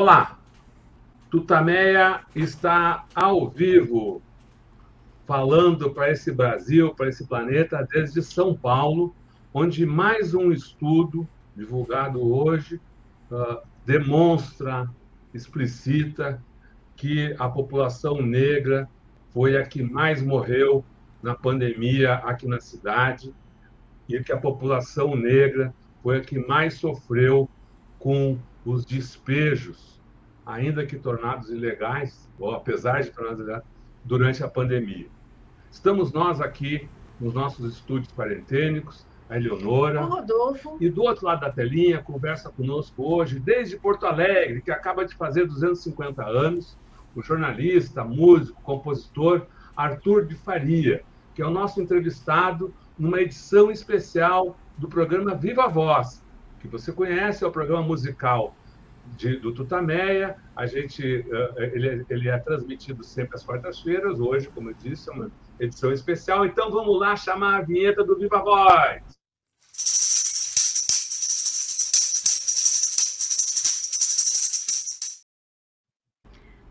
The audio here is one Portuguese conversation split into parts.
Olá, Tutameia está ao vivo, falando para esse Brasil, para esse planeta, desde São Paulo, onde mais um estudo divulgado hoje uh, demonstra, explicita que a população negra foi a que mais morreu na pandemia aqui na cidade e que a população negra foi a que mais sofreu com os despejos, ainda que tornados ilegais, ou apesar de tornados ilegais, durante a pandemia. Estamos nós aqui nos nossos estúdios quarentênicos, a Eleonora. O Rodolfo. E do outro lado da telinha, conversa conosco hoje, desde Porto Alegre, que acaba de fazer 250 anos, o jornalista, músico, compositor Arthur de Faria, que é o nosso entrevistado numa edição especial do programa Viva a Voz, que você conhece, é o programa musical de, do Tutameia. A gente, eh, ele, ele é transmitido sempre às quartas-feiras. Hoje, como eu disse, é uma edição especial. Então vamos lá chamar a vinheta do Viva Voz.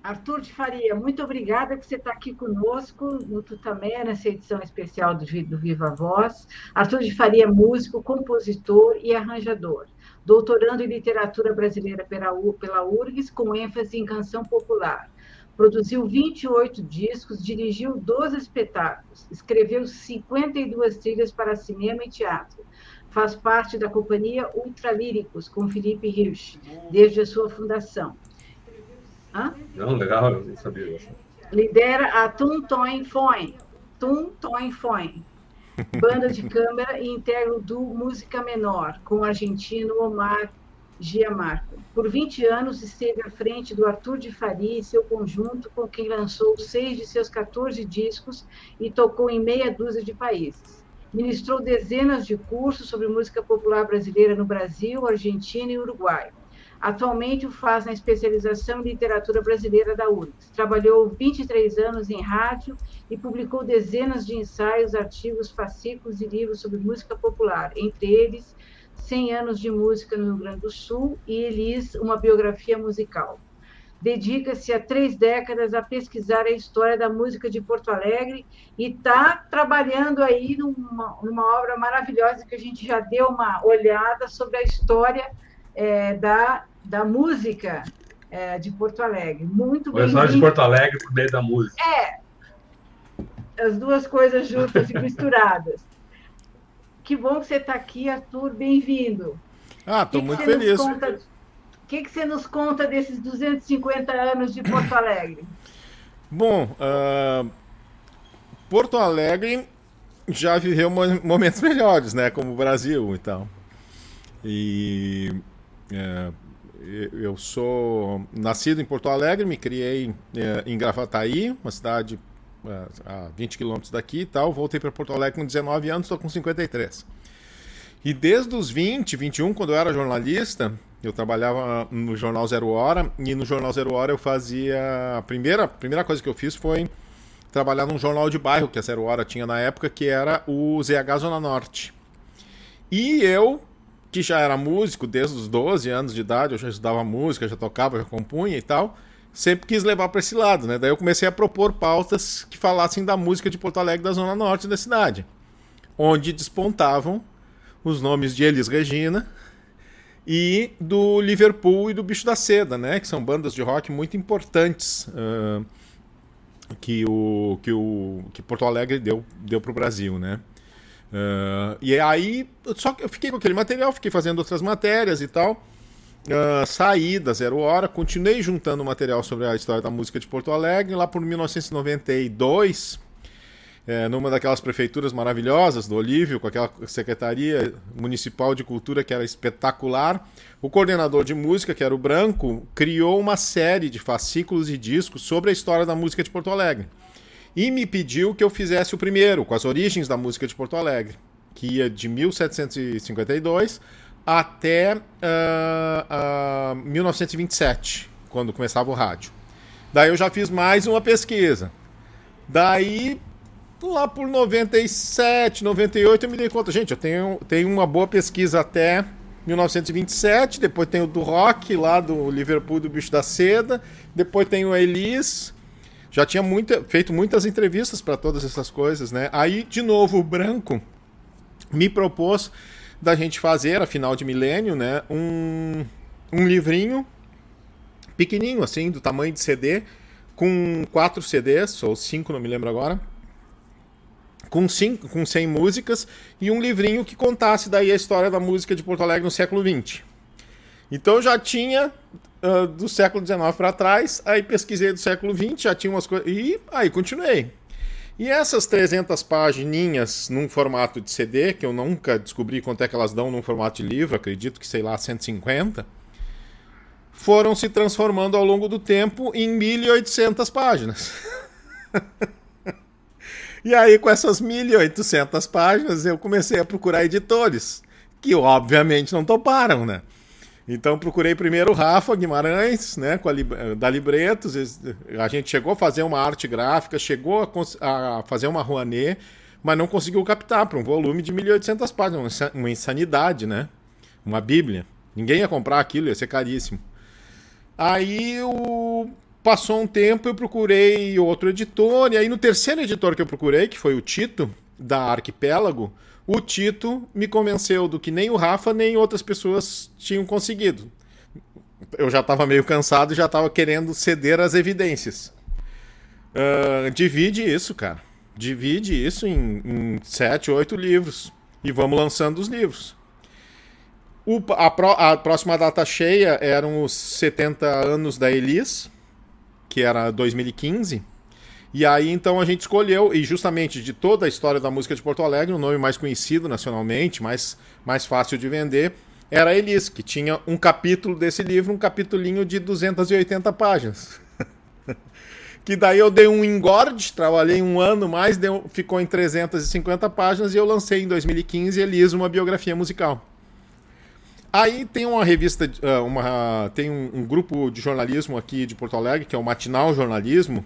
Arthur de Faria, muito obrigada por você estar aqui conosco no Tutamé, nessa edição especial do, do Viva Voz. Arthur de Faria é músico, compositor e arranjador, doutorando em literatura brasileira pela, pela URGS, com ênfase em canção popular. Produziu 28 discos, dirigiu 12 espetáculos, escreveu 52 trilhas para cinema e teatro. Faz parte da companhia Ultralíricos, com Felipe Hirsch, desde a sua fundação Hã? Não, legal, eu não sabia. Lidera a Tum Toin Foin. Tum Toin Foin. Banda de câmara e integra do Música Menor, com o argentino Omar Giamarco. Por 20 anos esteve à frente do Arthur de Faria e seu conjunto, com quem lançou seis de seus 14 discos e tocou em meia dúzia de países. Ministrou dezenas de cursos sobre música popular brasileira no Brasil, Argentina e Uruguai. Atualmente o faz na especialização em literatura brasileira da URGS. Trabalhou 23 anos em rádio e publicou dezenas de ensaios, artigos, fascículos e livros sobre música popular, entre eles 100 anos de música no Rio Grande do Sul e Elis, uma biografia musical. Dedica-se há três décadas a pesquisar a história da música de Porto Alegre e está trabalhando aí numa, numa obra maravilhosa que a gente já deu uma olhada sobre a história é, da, da música é, de Porto Alegre. Muito bem. O de Porto Alegre por meio da música. É. As duas coisas juntas e misturadas. Que bom que você está aqui, Arthur. Bem-vindo. Ah, estou muito feliz. O que, que você nos conta desses 250 anos de Porto Alegre? Bom, uh, Porto Alegre já viveu momentos melhores, né? Como o Brasil e tal. E é, eu sou nascido em Porto Alegre, me criei é, em Gravataí, uma cidade é, a 20 quilômetros daqui e tal. Voltei para Porto Alegre com 19 anos, estou com 53. E desde os 20, 21, quando eu era jornalista, eu trabalhava no Jornal Zero Hora, e no Jornal Zero Hora eu fazia. A primeira, a primeira coisa que eu fiz foi trabalhar num jornal de bairro que a Zero Hora tinha na época, que era o ZH Zona Norte. E eu que já era músico desde os 12 anos de idade, eu já estudava música, já tocava, já compunha e tal, sempre quis levar para esse lado, né? Daí eu comecei a propor pautas que falassem da música de Porto Alegre da zona norte da cidade, onde despontavam os nomes de Elis Regina e do Liverpool e do Bicho da Seda, né? Que são bandas de rock muito importantes uh, que o que o que Porto Alegre deu deu para o Brasil, né? Uh, e aí, só que eu fiquei com aquele material, fiquei fazendo outras matérias e tal. Uh, saí da Zero Hora, continuei juntando material sobre a história da música de Porto Alegre. Lá por 1992, é, numa daquelas prefeituras maravilhosas do Olívio, com aquela Secretaria Municipal de Cultura que era espetacular, o coordenador de música, que era o Branco, criou uma série de fascículos e discos sobre a história da música de Porto Alegre e me pediu que eu fizesse o primeiro, com as origens da música de Porto Alegre, que ia de 1752 até uh, uh, 1927, quando começava o rádio. Daí eu já fiz mais uma pesquisa. Daí, lá por 97, 98, eu me dei conta, gente, eu tenho, tenho uma boa pesquisa até 1927, depois tem o do Rock, lá do Liverpool do Bicho da Seda, depois tem o Elis. Já tinha muita, feito muitas entrevistas para todas essas coisas, né? Aí, de novo, o Branco me propôs da gente fazer, a final de milênio, né, um, um livrinho pequenininho, assim, do tamanho de CD, com quatro CDs, ou cinco, não me lembro agora, com, cinco, com 100 músicas, e um livrinho que contasse daí a história da música de Porto Alegre no século XX. Então já tinha uh, do século XIX para trás, aí pesquisei do século XX, já tinha umas coisas, e aí continuei. E essas 300 pagininhas num formato de CD, que eu nunca descobri quanto é que elas dão num formato de livro, acredito que sei lá, 150, foram se transformando ao longo do tempo em 1.800 páginas. e aí, com essas 1.800 páginas, eu comecei a procurar editores, que obviamente não toparam, né? Então procurei primeiro o Rafa Guimarães, né, com a, da Libretos. A gente chegou a fazer uma arte gráfica, chegou a, a fazer uma Rouanet, mas não conseguiu captar para um volume de 1.800 páginas, uma insanidade, né? Uma Bíblia. Ninguém ia comprar aquilo, ia ser caríssimo. Aí o... passou um tempo, eu procurei outro editor, e aí no terceiro editor que eu procurei, que foi o Tito, da Arquipélago, o Tito me convenceu do que nem o Rafa nem outras pessoas tinham conseguido. Eu já estava meio cansado e já estava querendo ceder as evidências. Uh, divide isso, cara. Divide isso em, em sete, oito livros. E vamos lançando os livros. O, a, pro, a, próxima data cheia eram os 70 anos da Elis, que era 2015. E aí então a gente escolheu, e justamente de toda a história da música de Porto Alegre, o nome mais conhecido nacionalmente, mais, mais fácil de vender, era Elis, que tinha um capítulo desse livro, um capitulinho de 280 páginas. que daí eu dei um engorde, trabalhei um ano mais, deu, ficou em 350 páginas e eu lancei em 2015 Elis, uma biografia musical. Aí tem uma revista, ah, uma, tem um, um grupo de jornalismo aqui de Porto Alegre, que é o Matinal Jornalismo,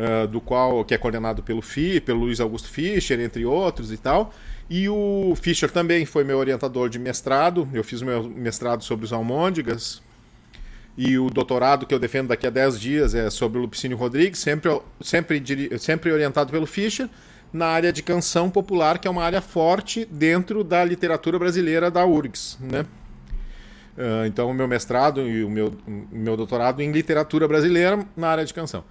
uh, do qual que é coordenado pelo FI, pelo Luiz Augusto Fischer, entre outros e tal. E o Fischer também foi meu orientador de mestrado. Eu fiz meu mestrado sobre os almôndegas. E o doutorado que eu defendo daqui a 10 dias é sobre o Lupicínio Rodrigues, sempre, sempre, sempre orientado pelo Fischer, na área de canção popular, que é uma área forte dentro da literatura brasileira da URGS. Né? Uh, então, o meu mestrado e o meu, meu doutorado em literatura brasileira na área de canção.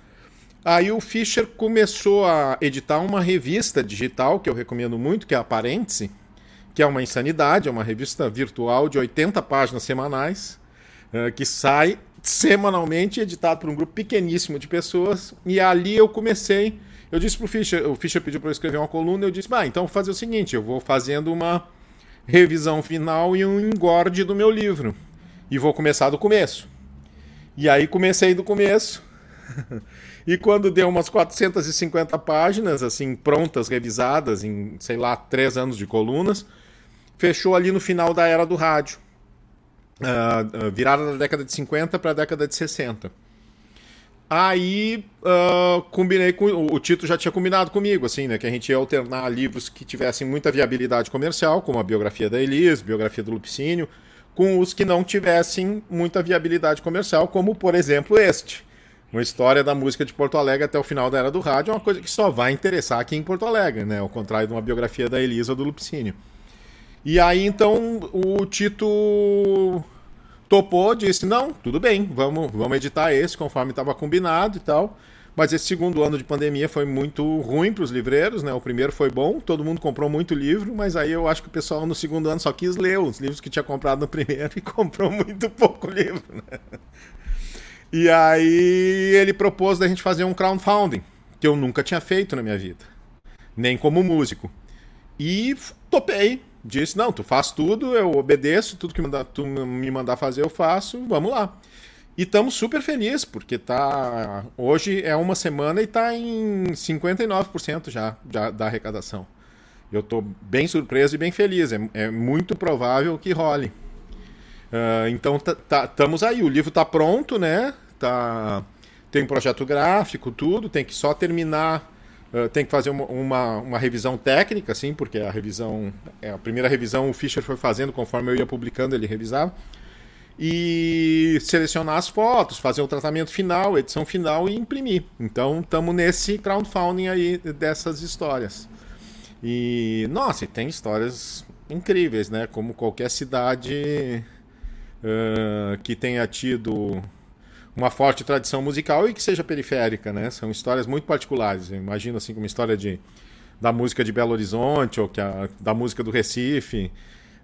Aí o Fischer começou a editar uma revista digital que eu recomendo muito, que é a Parêntese, que é uma insanidade, é uma revista virtual de 80 páginas semanais, uh, que sai semanalmente, editado por um grupo pequeníssimo de pessoas. E ali eu comecei. Eu disse para o Fischer, o Fischer pediu para eu escrever uma coluna, eu disse, bah, então vou fazer o seguinte, eu vou fazendo uma revisão final e um engorde do meu livro. E vou começar do começo. E aí comecei do começo. E quando deu umas 450 páginas, assim, prontas, revisadas, em, sei lá, três anos de colunas, fechou ali no final da era do rádio. Uh, virada da década de 50 para a década de 60. Aí uh, combinei com. O Tito já tinha combinado comigo, assim, né? Que a gente ia alternar livros que tivessem muita viabilidade comercial, como a biografia da Elis, biografia do Lupicínio, com os que não tivessem muita viabilidade comercial, como por exemplo este. Uma história da música de Porto Alegre até o final da era do rádio é uma coisa que só vai interessar aqui em Porto Alegre, né? Ao contrário de uma biografia da Elisa do Lupicínio. E aí então o Tito topou, disse: não, tudo bem, vamos, vamos editar esse conforme estava combinado e tal. Mas esse segundo ano de pandemia foi muito ruim para os livreiros, né? O primeiro foi bom, todo mundo comprou muito livro, mas aí eu acho que o pessoal no segundo ano só quis ler os livros que tinha comprado no primeiro e comprou muito pouco livro, né? E aí ele propôs da gente fazer um crowdfunding, que eu nunca tinha feito na minha vida, nem como músico. E topei. Disse: Não, tu faz tudo, eu obedeço, tudo que tu me mandar fazer eu faço, vamos lá. E estamos super felizes, porque tá. Hoje é uma semana e está em 59% já, já da arrecadação. Eu estou bem surpreso e bem feliz. É, é muito provável que role. Uh, então estamos aí, o livro está pronto, né? Tá, tem um projeto gráfico, tudo, tem que só terminar Uh, tem que fazer uma, uma, uma, revisão técnica, assim, porque a revisão, é, a primeira revisão o Fischer foi fazendo conforme eu ia publicando, ele revisava. E selecionar as fotos, fazer o tratamento final, edição final e imprimir. Então estamos nesse crowdfunding aí dessas histórias. E nossa, tem histórias incríveis, né? Como qualquer cidade uh, que tenha tido uma forte tradição musical e que seja periférica, né? São histórias muito particulares. Imagino assim como história de da música de Belo Horizonte ou que a, da música do Recife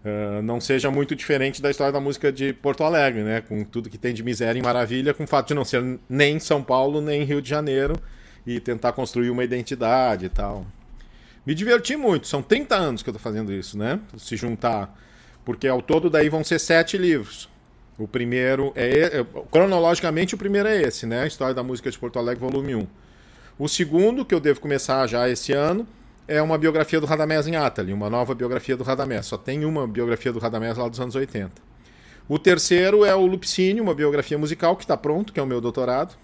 uh, não seja muito diferente da história da música de Porto Alegre, né? Com tudo que tem de miséria e maravilha, com o fato de não ser nem São Paulo nem Rio de Janeiro e tentar construir uma identidade e tal. Me diverti muito. São 30 anos que eu estou fazendo isso, né? Se juntar, porque ao todo daí vão ser sete livros. O primeiro é, é, cronologicamente o primeiro é esse, né? História da música de Porto Alegre, volume 1. O segundo, que eu devo começar já esse ano, é uma biografia do Radamés em Atali, uma nova biografia do Radamés. Só tem uma biografia do Radamés lá dos anos 80. O terceiro é o Lupicínio, uma biografia musical que está pronto, que é o meu doutorado,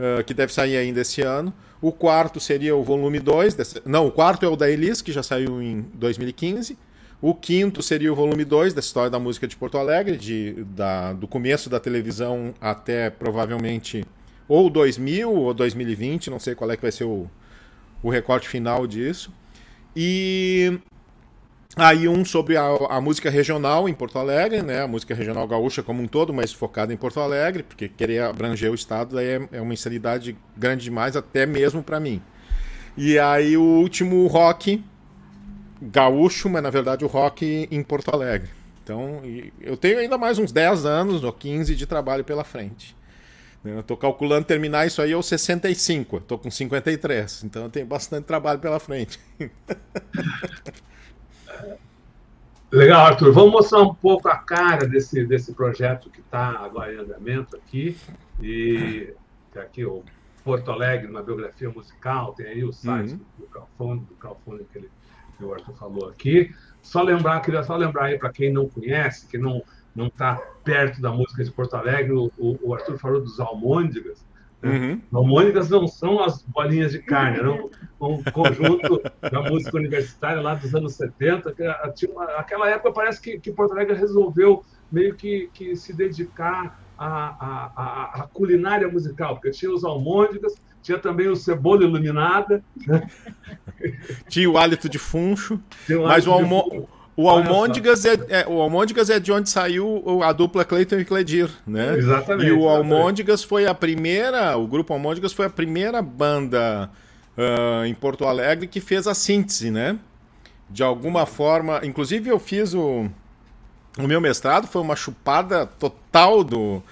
uh, que deve sair ainda esse ano. O quarto seria o volume 2. Desse... Não, o quarto é o da Elis, que já saiu em 2015. O quinto seria o volume 2 da história da música de Porto Alegre, de, da, do começo da televisão até provavelmente ou 2000 ou 2020, não sei qual é que vai ser o, o recorte final disso. E aí um sobre a, a, música regional em Porto Alegre, né? A música regional gaúcha como um todo, mas focada em Porto Alegre, porque querer abranger o estado daí é, é uma insanidade grande demais, até mesmo para mim. E aí o último rock gaúcho, mas na verdade o rock em Porto Alegre. Então, eu tenho ainda mais uns 10 anos ou 15 de trabalho pela frente. Eu estou calculando terminar isso aí aos 65, estou com 53, então eu tenho bastante trabalho pela frente. Legal, Arthur. Vamos mostrar um pouco a cara desse, desse projeto que está agora em andamento aqui. E tem aqui o Porto Alegre, uma biografia musical, tem aí o site uhum. do crowdfunding, do crowdfunding que ele que o Arthur falou aqui. Só lembrar, queria só lembrar aí para quem não conhece, que não não está perto da música de Porto Alegre, o, o Arthur falou dos almôndegas. Né? Uhum. Almôndegas não são as bolinhas de carne, eram um conjunto da música universitária lá dos anos 70. Que aquela época parece que, que Porto Alegre resolveu meio que, que se dedicar à, à, à, culinária musical, porque tinha os almôndegas, tinha também o cebola iluminada. Né? Tinha o hálito de funcho. Mas o, almo... o Almôndigas, é, é, o Almôndigas é de onde saiu a dupla Clayton e Cledir, né? Exatamente. E o Almôndigas foi a primeira, o grupo Almôndigas foi a primeira banda uh, em Porto Alegre que fez a síntese, né? De alguma forma, inclusive eu fiz o, o meu mestrado, foi uma chupada total do,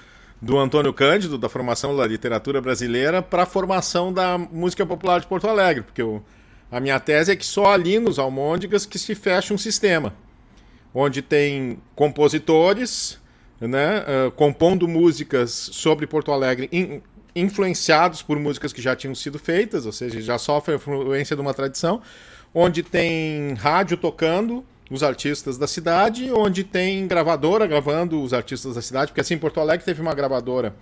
do Antônio Cândido, da formação da literatura brasileira, para a formação da música popular de Porto Alegre, porque eu, a minha tese é que só ali nos Almôndegas que se fecha um sistema, onde tem compositores né, uh, compondo músicas sobre Porto Alegre, in, influenciados por músicas que já tinham sido feitas, ou seja, já sofre a influência de uma tradição, onde tem rádio tocando, os artistas da cidade, onde tem gravadora gravando os artistas da cidade, porque assim, Porto Alegre teve uma gravadora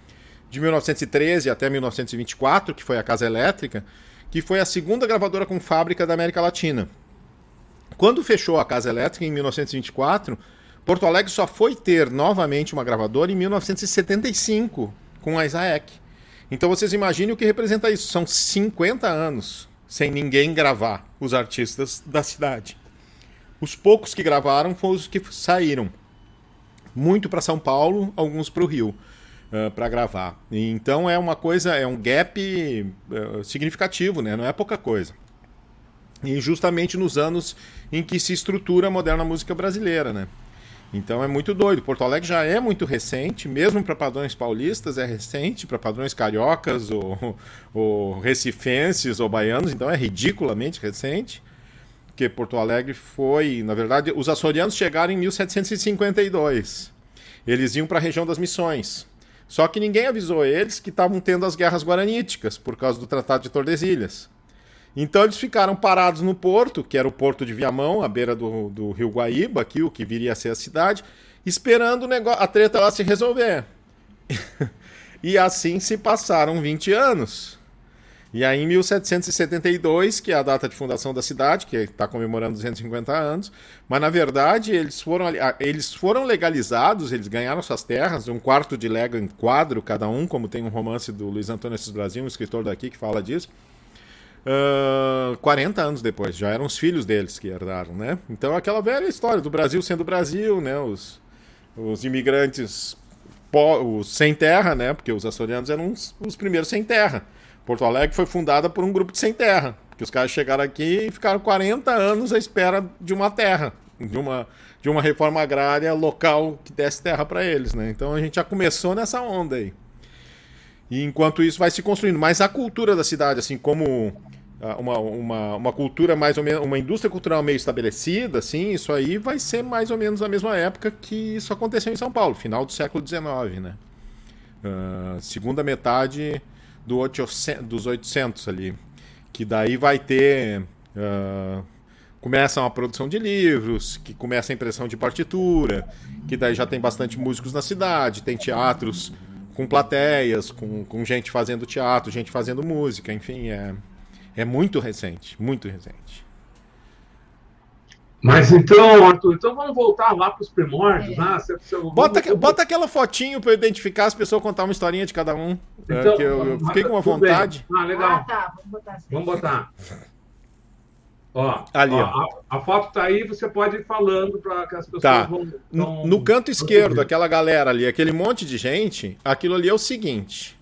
de 1913 até 1924, que foi a Casa Elétrica, que foi a segunda gravadora com fábrica da América Latina. Quando fechou a Casa Elétrica em 1924, Porto Alegre só foi ter novamente uma gravadora em 1975 com a Isaac. Então vocês imaginem o que representa isso. São 50 anos sem ninguém gravar os artistas da cidade. Os poucos que gravaram foram os que saíram. Muito para São Paulo, alguns para o Rio, uh, ah, para gravar. Então é uma coisa, é um gap uh, significativo, né? não é pouca coisa. E justamente nos anos em que se estrutura a moderna música brasileira, né? Então é muito doido. Porto Alegre já é muito recente, mesmo para padrões paulistas é recente, para padrões cariocas ou, ou recifenses ou baianos, então é ridiculamente recente porque Porto Alegre foi, na verdade, os açorianos chegaram em 1752. Eles iam para a região das Missões. Só que ninguém avisou eles que estavam tendo as guerras guaraníticas por causa do Tratado de Tordesilhas. Então eles ficaram parados no porto, que era o porto de Viamão, à beira do, do rio Guaíba, aqui, o que viria a ser a cidade, esperando a treta lá se resolver. e assim se passaram 20 anos. E aí, em 1772, que é a data de fundação da cidade, que está comemorando 250 anos, mas na verdade eles foram, eles foram legalizados, eles ganharam suas terras, um quarto de lega em quadro cada um, como tem um romance do Luiz Antônio Assis Brasil, um escritor daqui que fala disso. Uh, 40 anos depois, já eram os filhos deles que herdaram, né? Então aquela velha história do Brasil sendo Brasil, né? Os, os imigrantes os sem terra, né? Porque os açorianos eram os, os primeiros sem terra. Porto Alegre foi fundada por um grupo de sem terra, que os caras chegaram aqui e ficaram 40 anos à espera de uma terra, de uma, de uma reforma agrária local que desse terra para eles, né? Então a gente já começou nessa onda aí. E enquanto isso vai se construindo, mas a cultura da cidade, assim como ah, uma, uma, uma cultura mais ou menos, uma indústria cultural meio estabelecida, assim, isso aí vai ser mais ou menos na mesma época que isso aconteceu em São Paulo, final do século XIX, né? Uh, segunda metade do 800, dos 800 ali. Que daí vai ter. Uh, começa uma produção de livros, que começa a impressão de partitura, que daí já tem bastante músicos na cidade, tem teatros com plateias, com, com gente fazendo teatro, gente fazendo música, enfim, é, é muito recente, muito recente. Mas então, Arthur, então vamos voltar lá para os primórdios. É. Né? Você, você, bota, vamos... bota aquela fotinho para identificar as pessoas, contar uma historinha de cada um. É, então, que eu, eu fiquei com uma vontade. Ah, legal. Ah, tá. Vamos botar. Assim. Vamos botar. Ó, Ali, ó, a, a, foto está aí, você pode ir falando para que as pessoas tá. vão, vão. No canto esquerdo, aquela galera ali, aquele monte de gente, aquilo ali é o seguinte.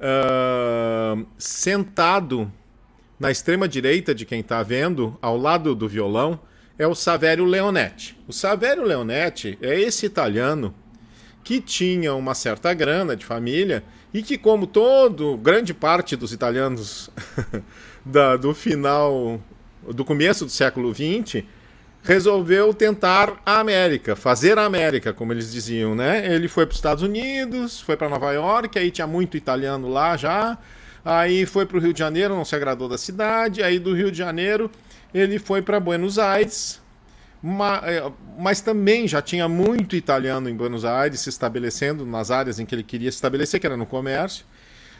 Uh, sentado na extrema direita de quem está vendo, ao lado do violão, é o Saverio Leonetti. O Saverio Leonetti é esse italiano que tinha uma certa grana de família e que, como todo, grande parte dos italianos da, do final, do começo do século XX, resolveu tentar a América, fazer a América, como eles diziam, né? Ele foi para os Estados Unidos, foi para Nova York, aí tinha muito italiano lá já, aí foi para o Rio de Janeiro, não se agradou da cidade, aí do Rio de Janeiro ele foi para Buenos Aires, mas também já tinha muito italiano em Buenos Aires se estabelecendo nas áreas em que ele queria se estabelecer, que era no comércio.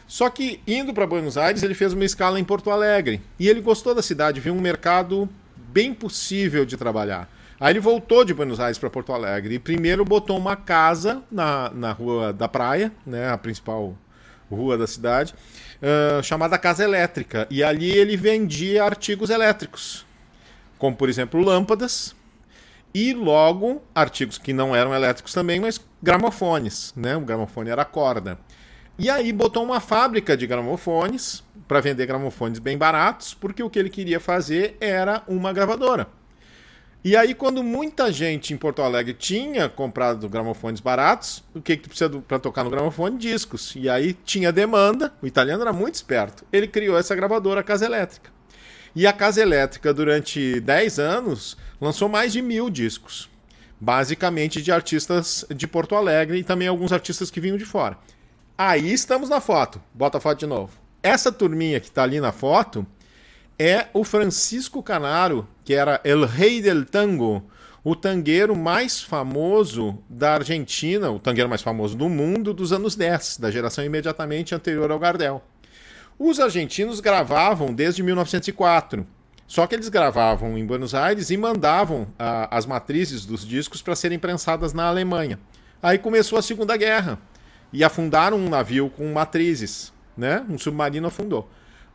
Só que indo para Buenos Aires, ele fez uma escala em Porto Alegre e ele gostou da cidade, viu um mercado bem possível de trabalhar. Aí ele voltou de Buenos Aires para Porto Alegre e primeiro botou uma casa na, na rua da praia, né, a principal rua da cidade, uh, chamada Casa Elétrica. E ali ele vendia artigos elétricos, como por exemplo lâmpadas e logo artigos que não eram elétricos também, mas gramofones, né? O gramofone era corda. E aí botou uma fábrica de gramofones para vender gramofones bem baratos, porque o que ele queria fazer era uma gravadora. E aí, quando muita gente em Porto Alegre tinha comprado gramofones baratos, o que, que tu precisa para tocar no gramofone? Discos. E aí tinha demanda, o italiano era muito esperto. Ele criou essa gravadora Casa Elétrica. E a Casa Elétrica, durante 10 anos, lançou mais de mil discos. Basicamente de artistas de Porto Alegre e também alguns artistas que vinham de fora. Aí estamos na foto. Bota a foto de novo. Essa turminha que está ali na foto é o Francisco Canaro, que era El Rei del Tango, o tangueiro mais famoso da Argentina, o tangueiro mais famoso do mundo dos anos 10, da geração imediatamente anterior ao Gardel. Os argentinos gravavam desde 1904. Só que eles gravavam em Buenos Aires e mandavam a, as matrizes dos discos para serem prensadas na Alemanha. Aí começou a Segunda Guerra e afundaram um navio com matrizes, né? Um submarino afundou.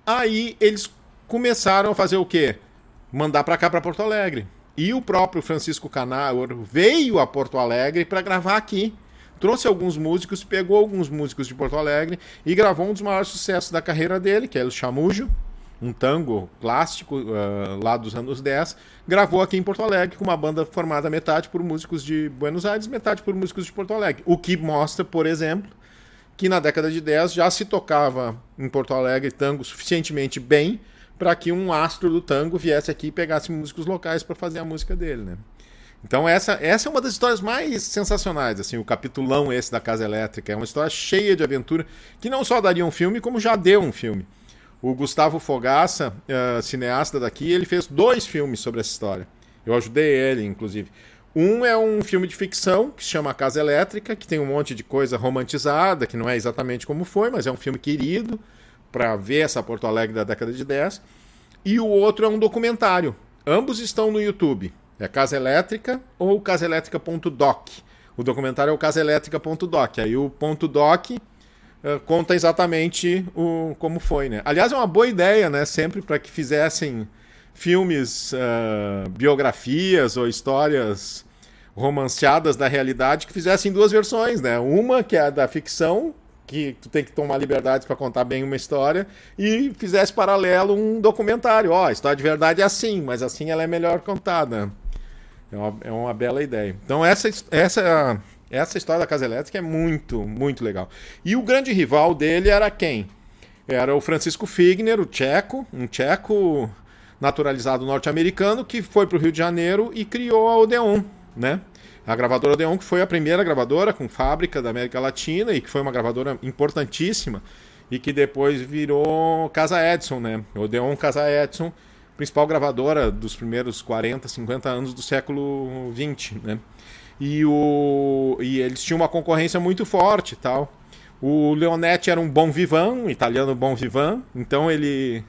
Aí eles começaram a fazer o quê? Mandar para cá para Porto Alegre. E o próprio Francisco Canaro veio a Porto Alegre para gravar aqui. Trouxe alguns músicos, pegou alguns músicos de Porto Alegre e gravou um dos maiores sucessos da carreira dele, que é o Chamujo, um tango clássico uh, lá dos anos 10, gravou aqui em Porto Alegre com uma banda formada metade por músicos de Buenos Aires, metade por músicos de Porto Alegre. O que mostra, por exemplo, que na década de 10 já se tocava em Porto Alegre tango suficientemente bem para que um astro do tango viesse aqui e pegasse músicos locais para fazer a música dele, né? Então essa, essa é uma das histórias mais sensacionais, assim, o capitulão esse da Casa Elétrica. É uma história cheia de aventura, que não só daria um filme, como já deu um filme. O Gustavo Fogaça, uh, cineasta daqui, ele fez dois filmes sobre essa história. Eu ajudei ele, inclusive. Um é um filme de ficção que se chama Casa Elétrica, que tem um monte de coisa romantizada, que não é exatamente como foi, mas é um filme querido para ver essa Porto Alegre da década de 10. E o outro é um documentário. Ambos estão no YouTube. É Casa Elétrica ou casaelétrica.doc. O documentário é o casaelétrica.doc. Aí o ponto .doc conta exatamente o, como foi, né? Aliás, é uma boa ideia, né? Sempre para que fizessem filmes, uh, biografias ou histórias romanceadas da realidade que fizessem duas versões, né? Uma que é a da ficção, que tu tem que tomar liberdades para contar bem uma história, e fizesse paralelo um documentário. Ó, oh, a história de verdade é assim, mas assim ela é melhor contada. É uma, é uma bela ideia. Então essa, essa, essa história da Casa Elétrica é muito, muito legal. E o grande rival dele era quem? Era o Francisco Figner, o tcheco, um tcheco naturalizado norte-americano que foi para o Rio de Janeiro e criou a Odeon, né? A gravadora Odeon, que foi a primeira gravadora com fábrica da América Latina e que foi uma gravadora importantíssima e que depois virou Casa Edson, né? Odeon Casa Edson, principal gravadora dos primeiros 40, 50 anos do século 20, né? E, o, e eles tinham uma concorrência muito forte tal. O Leonetti era um bom vivan, um italiano bom vivan, então ele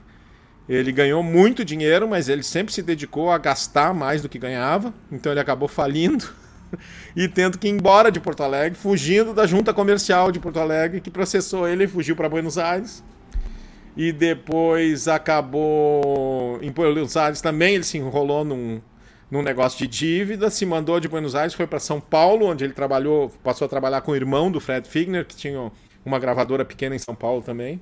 ele ganhou muito dinheiro, mas ele sempre se dedicou a gastar mais do que ganhava, então ele acabou falindo e tendo que ir embora de Porto Alegre, fugindo da junta comercial de Porto Alegre que processou ele e fugiu para Buenos Aires. E depois acabou em Buenos Aires também ele se enrolou num, num negócio de dívida, se mandou de Buenos Aires, foi para São Paulo, onde ele trabalhou, passou a trabalhar com o irmão do Fred Figner, que tinha uma gravadora pequena em São Paulo também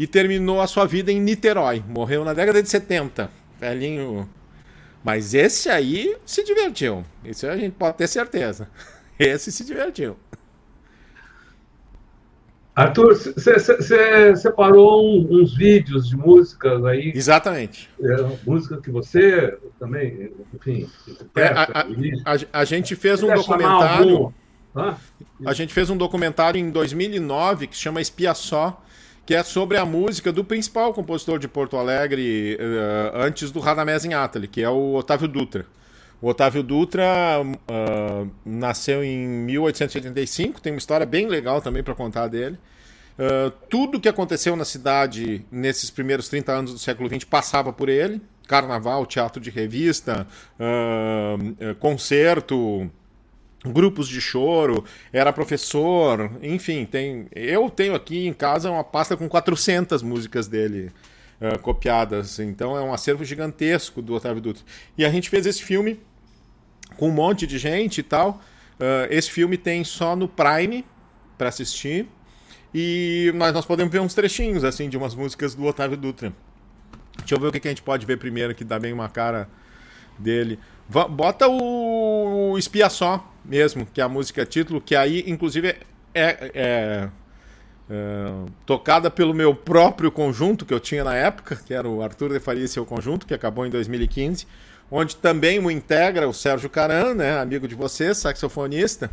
e terminou a sua vida em Niterói. Morreu na década de 70. Velhinho. Mas esse aí se divertiu. Isso a gente pode ter certeza. Esse se divertiu. Arthur, você separou um, uns vídeos de músicas aí. Exatamente. É, música que você também, enfim. É, a, a, a, a, gente fez um documentário. A gente fez um documentário em 2009 que se chama Espia Só que é sobre a música do principal compositor de Porto Alegre uh, antes do Radamés em Atali, que é o Otávio Dutra. O Otávio Dutra uh, nasceu em 1885, tem uma história bem legal também para contar dele. Uh, tudo que aconteceu na cidade nesses primeiros 30 anos do século XX passava por ele. Carnaval, teatro de revista, concerto, grupos de choro, era professor, enfim, tem. Eu tenho aqui em casa uma pasta com 400 músicas dele uh, copiadas, então é um acervo gigantesco do Otávio Dutra. E a gente fez esse filme com um monte de gente e tal. Uh, esse filme tem só no Prime para assistir e nós, nós podemos ver uns trechinhos assim de umas músicas do Otávio Dutra. Deixa eu ver o que, que a gente pode ver primeiro que dá bem uma cara dele. Bota o Espia Só mesmo, que é a música título, que aí, inclusive, é, é, é, tocada pelo meu próprio conjunto que eu tinha na época, que era o Arthur de Faria e seu conjunto, que acabou em 2015, onde também o integra o Sérgio Caran, né, amigo de você, saxofonista,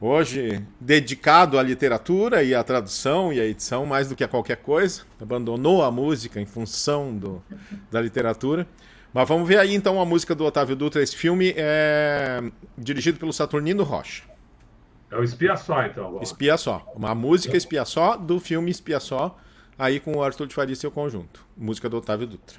hoje dedicado à literatura e à tradução e à edição mais do que a qualquer coisa, abandonou a música em função do, da literatura. Mas vamos ver aí então a música do Otávio Dutra. Esse filme é dirigido pelo Saturnino Rocha. É o Espia Só, então. Espia Só. Uma música Espia Só do filme Espia Só, aí com o Arthur de Faria e seu conjunto. Música do Otávio Dutra.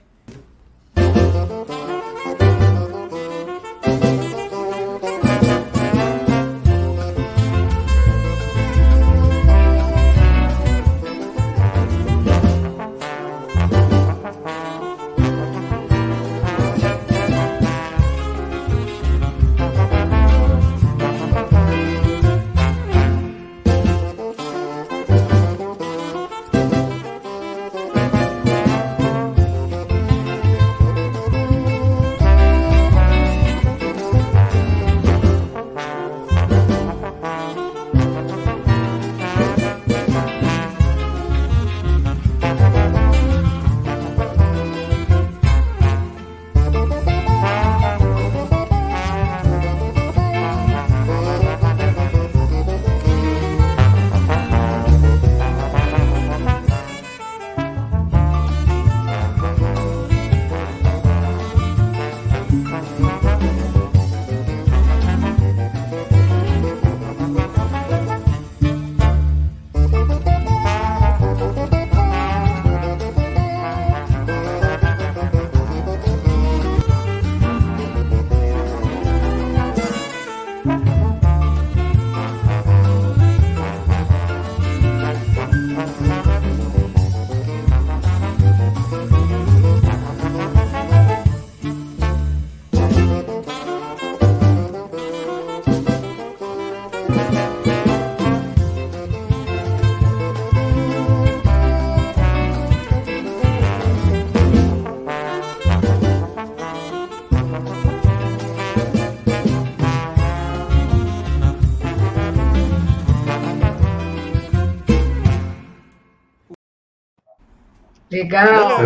Legal!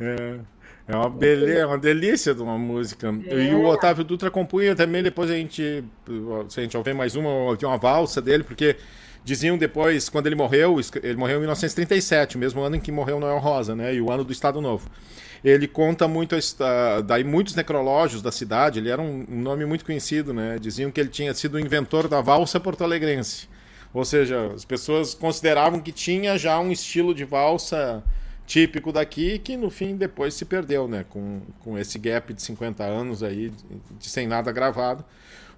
É. É uma beleza, é uma delícia de uma música. É. E o Otávio Dutra compunha também, depois a gente, se a gente ouvir mais uma, ouvir uma valsa dele, porque diziam depois, quando ele morreu, ele morreu em 1937, o mesmo ano em que morreu Noel Rosa, né? E o ano do Estado Novo. Ele conta muito, daí muitos necrológios da cidade, ele era um, um nome muito conhecido, né? Diziam que ele tinha sido o inventor da valsa porto-alegrense. Ou seja, as pessoas consideravam que tinha já um estilo de valsa típico daqui que no fim depois se perdeu, né? Com, com esse gap de 50 anos aí, de, sem nada gravado.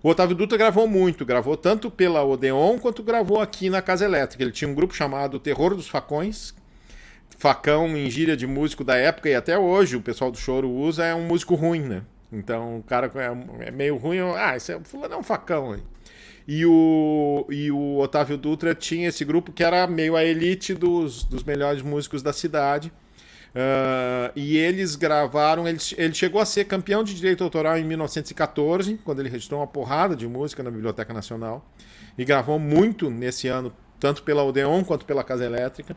O Otávio Dutra gravou muito, gravou tanto pela Odeon quanto gravou aqui na Casa Elétrica. Ele tinha um grupo chamado Terror dos Facões. Facão em gíria de músico da época e até hoje o pessoal do choro usa, é um músico ruim, né? Então o cara é, é meio ruim, ah, esse é, fulano é um facão aí. E o, e o Otávio Dutra tinha esse grupo que era meio a elite dos, dos melhores músicos da cidade. Uh, e eles gravaram. Ele, ele chegou a ser campeão de direito autoral em 1914, quando ele registrou uma porrada de música na Biblioteca Nacional. E gravou muito nesse ano, tanto pela Odeon quanto pela Casa Elétrica.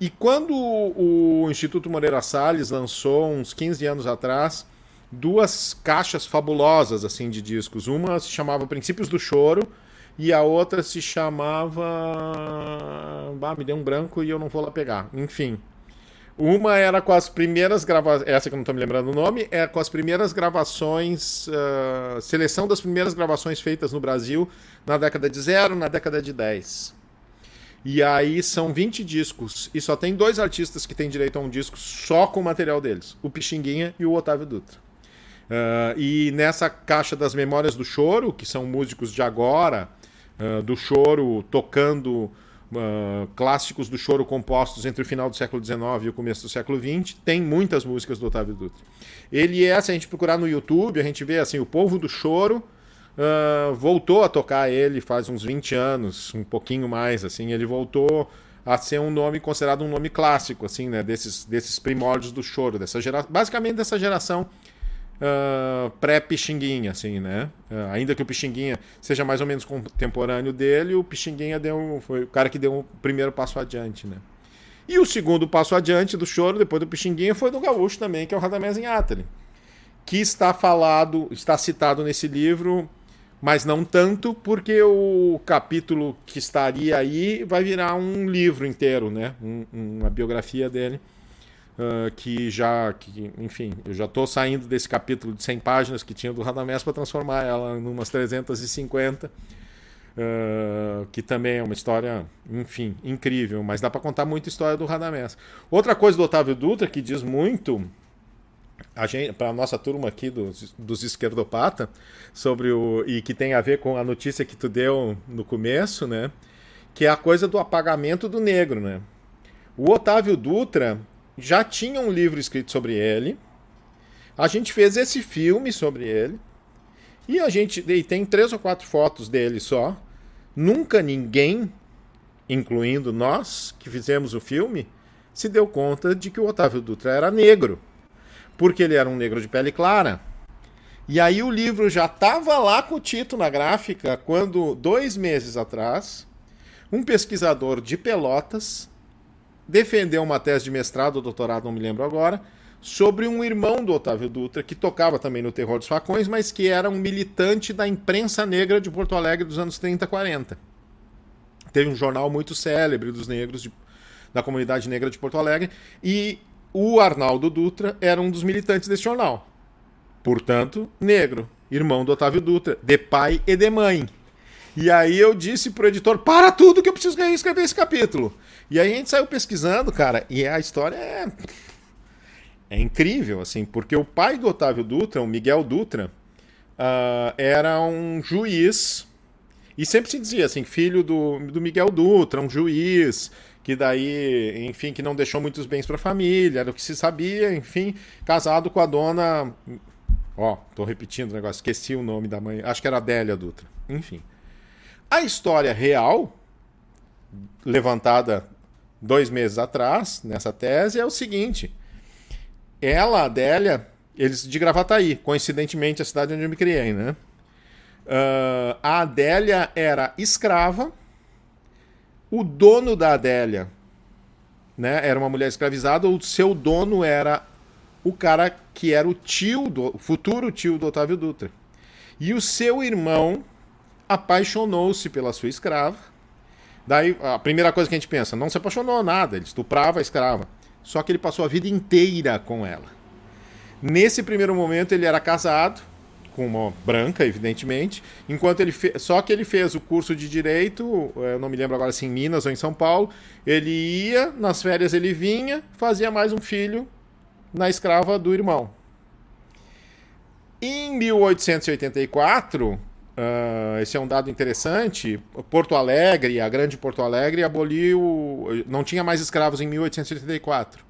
E quando o Instituto Moreira Salles lançou, uns 15 anos atrás, duas caixas fabulosas assim de discos. Uma se chamava Princípios do Choro e a outra se chamava. Me deu um branco e eu não vou lá pegar. Enfim. Uma era com as primeiras gravações. Essa que eu não estou me lembrando o nome, é com as primeiras gravações. Uh, seleção das primeiras gravações feitas no Brasil na década de zero, na década de 10. E aí são 20 discos. E só tem dois artistas que têm direito a um disco só com o material deles: o Pixinguinha e o Otávio Dutra. Uh, e nessa caixa das Memórias do Choro, que são músicos de agora, uh, do choro tocando uh, clássicos do choro compostos entre o final do século XIX e o começo do século XX, tem muitas músicas do Otávio Dutra. Ele é, se a gente procurar no YouTube, a gente vê assim, o povo do choro voltou a tocar ele faz uns 20 anos, um pouquinho mais, assim, ele voltou a ser um nome considerado um nome clássico, assim, né, desses, desses primórdios do choro, dessa gera... basicamente dessa geração uh, pré-Pixinguinha, assim, né? Uh, ainda que o Pixinguinha seja mais ou menos contemporâneo dele, o Pixinguinha deu, foi o cara que deu o um primeiro passo adiante, né? E o segundo passo adiante do choro, depois do Pixinguinha, foi do Gaúcho também, que é o Radamés Inátali, que está falado, está citado nesse livro, mas não tanto, porque o capítulo que estaria aí vai virar um livro inteiro, né? Um, uma biografia dele. Uh, que já, que, enfim, eu já estou saindo desse capítulo de 100 páginas que tinha do Radamés para transformar ela em umas 350, uh, que também é uma história, enfim, incrível, mas dá para contar muita história do Radamés. Outra coisa do Otávio Dutra que diz muito para a nossa turma aqui dos, dos esquerdopata sobre o e que tem a ver com a notícia que tu deu no começo, né? Que é a coisa do apagamento do negro, né? O Otávio Dutra já tinha um livro escrito sobre ele. A gente fez esse filme sobre ele. E a gente e tem três ou quatro fotos dele só. Nunca ninguém, incluindo nós que fizemos o filme, se deu conta de que o Otávio Dutra era negro. Porque ele era um negro de pele clara. E aí o livro já estava lá com o título na gráfica quando, dois meses atrás, um pesquisador de Pelotas defendeu uma tese de mestrado ou doutorado, não me lembro agora, sobre um irmão do Otávio Dutra, que tocava também no Terror dos Facões, mas que era um militante da imprensa negra de Porto Alegre dos anos 30 40. Teve um jornal muito célebre dos negros, de, da comunidade negra de Porto Alegre, e o Arnaldo Dutra era um dos militantes desse jornal. Portanto, negro, irmão do Otávio Dutra, de pai e de mãe. E aí eu disse pro editor: para tudo que eu preciso escrever esse capítulo. E aí a gente saiu pesquisando, cara, e a história é. É incrível, assim, porque o pai do Otávio Dutra, o Miguel Dutra, uh, era um juiz. E sempre se dizia assim, filho do, do Miguel Dutra, um juiz, que daí, enfim, que não deixou muitos bens para a família, era o que se sabia, enfim, casado com a dona. Ó, tô repetindo o negócio, esqueci o nome da mãe, acho que era Adélia Dutra. Enfim. A história real, levantada dois meses atrás, nessa tese, é o seguinte: ela, Adélia, eles de Gravataí, coincidentemente a cidade onde eu me criei, né? Uh, a Adélia era escrava, o dono da Adélia né, era uma mulher escravizada, o seu dono era o cara que era o tio do o futuro tio do Otávio Dutra. E o seu irmão apaixonou-se pela sua escrava. Daí a primeira coisa que a gente pensa, não se apaixonou nada, ele estuprava a escrava. Só que ele passou a vida inteira com ela. Nesse primeiro momento ele era casado com uma branca, evidentemente, enquanto ele fe... só que ele fez o curso de direito, eu não me lembro agora se em Minas ou em São Paulo, ele ia, nas férias ele vinha, fazia mais um filho na escrava do irmão. Em 1884, uh, esse é um dado interessante, Porto Alegre, a grande Porto Alegre, aboliu, não tinha mais escravos em 1884,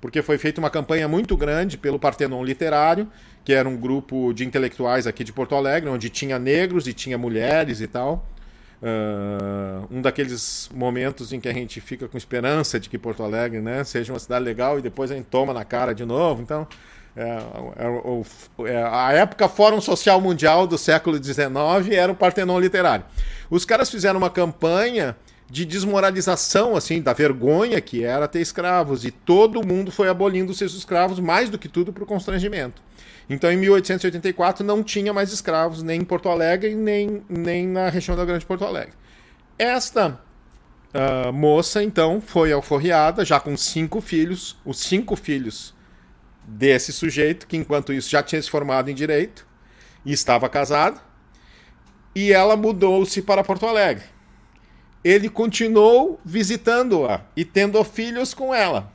porque foi feita uma campanha muito grande pelo Partenon Literário, que era um grupo de intelectuais aqui de Porto Alegre, onde tinha negros e tinha mulheres e tal. Uh, um daqueles momentos em que a gente fica com esperança de que Porto Alegre né, seja uma cidade legal e depois a gente toma na cara de novo. Então, a época Fórum Social Mundial do século XIX era o Partenon Literário. Os caras fizeram uma campanha de desmoralização, assim, da vergonha que era ter escravos, e todo mundo foi abolindo seus escravos, mais do que tudo para o constrangimento. Então, em 1884, não tinha mais escravos nem em Porto Alegre, nem, nem na região da Grande Porto Alegre. Esta uh, moça, então, foi alforriada, já com cinco filhos, os cinco filhos desse sujeito, que enquanto isso já tinha se formado em direito e estava casado, e ela mudou-se para Porto Alegre. Ele continuou visitando-a e tendo filhos com ela.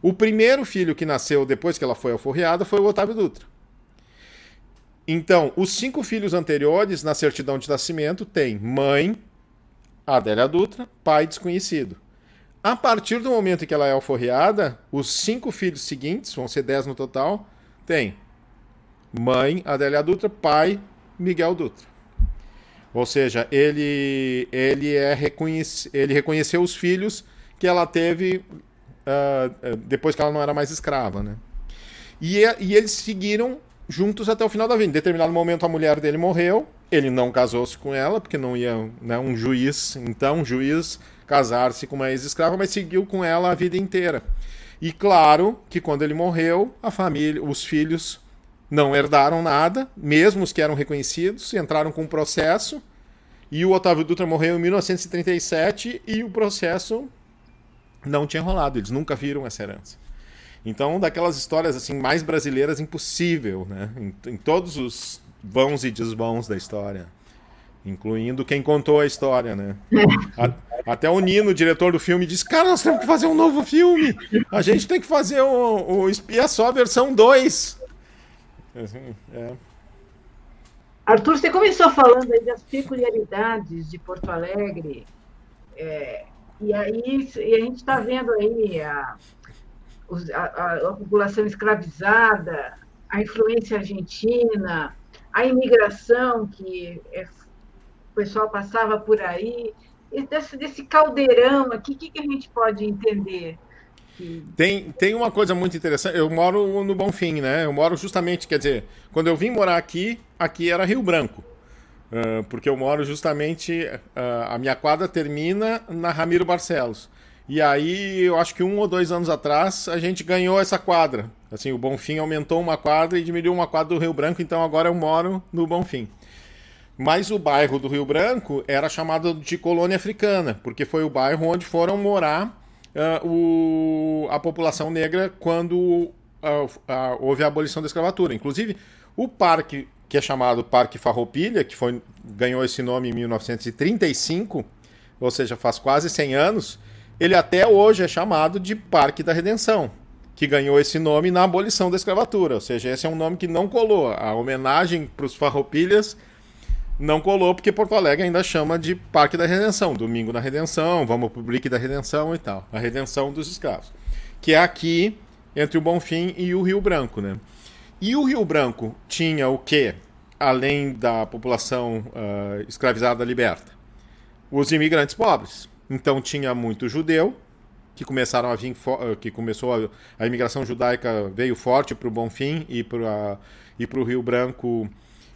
O primeiro filho que nasceu depois que ela foi alforriada foi o Otávio Dutra. Então, os cinco filhos anteriores na certidão de nascimento têm mãe, Adélia Dutra, pai desconhecido. A partir do momento em que ela é alforriada, os cinco filhos seguintes, vão ser dez no total, tem mãe, Adélia Dutra, pai, Miguel Dutra. Ou seja, ele, ele, é reconhece, ele reconheceu os filhos que ela teve uh, depois que ela não era mais escrava, né? E, e eles seguiram juntos até o final da vida. Em determinado momento a mulher dele morreu, ele não casou-se com ela, porque não ia né, um juiz, então um juiz casar-se com uma ex-escrava, mas seguiu com ela a vida inteira. E claro que quando ele morreu, a família, os filhos não herdaram nada, mesmo os que eram reconhecidos, entraram com um processo. E o Otávio Dutra morreu em 1937 e o processo não tinha rolado, eles nunca viram essa herança. Então, daquelas histórias assim mais brasileiras impossível, né? Em, em todos os vãos e desvãos da história, incluindo quem contou a história, né? A, até o Nino, o diretor do filme, disse: "Cara, nós temos que fazer um novo filme. A gente tem que fazer o, o Espia Só versão 2". Assim, é. Arthur, você começou falando aí das peculiaridades de Porto Alegre. É, e aí e a gente está vendo aí a, a, a, população escravizada, a influência argentina, a imigração que é, pessoal passava por aí, desse, desse caldeirão aqui, o que, que a gente pode entender? Tem, tem uma coisa muito interessante. Eu moro no Bonfim, né? Eu moro justamente, quer dizer, quando eu vim morar aqui, aqui era Rio Branco. Uh, porque eu moro justamente. Uh, a minha quadra termina na Ramiro Barcelos. E aí, eu acho que um ou dois anos atrás, a gente ganhou essa quadra. Assim, o Bonfim aumentou uma quadra e diminuiu uma quadra do Rio Branco, então agora eu moro no Bonfim. Mas o bairro do Rio Branco era chamado de colônia africana, porque foi o bairro onde foram morar uh, o, a população negra quando uh, uh, houve a abolição da escravatura. Inclusive, o parque que é chamado Parque Farroupilha, que foi, ganhou esse nome em 1935, ou seja, faz quase 100 anos, ele até hoje é chamado de Parque da Redenção, que ganhou esse nome na abolição da escravatura, ou seja, esse é um nome que não colou. A homenagem para os Farroupilhas não colou porque Porto Alegre ainda chama de Parque da Redenção, Domingo da Redenção, Vamos pro Publique da Redenção e tal, a redenção dos escravos, que é aqui entre o Bonfim e o Rio Branco, né? E o Rio Branco tinha o quê? Além da população uh, escravizada liberta? Os imigrantes pobres. Então tinha muito judeu, que começaram a vir, ah, que começou a, a imigração judaica veio forte para o Bonfim e para e o Rio Branco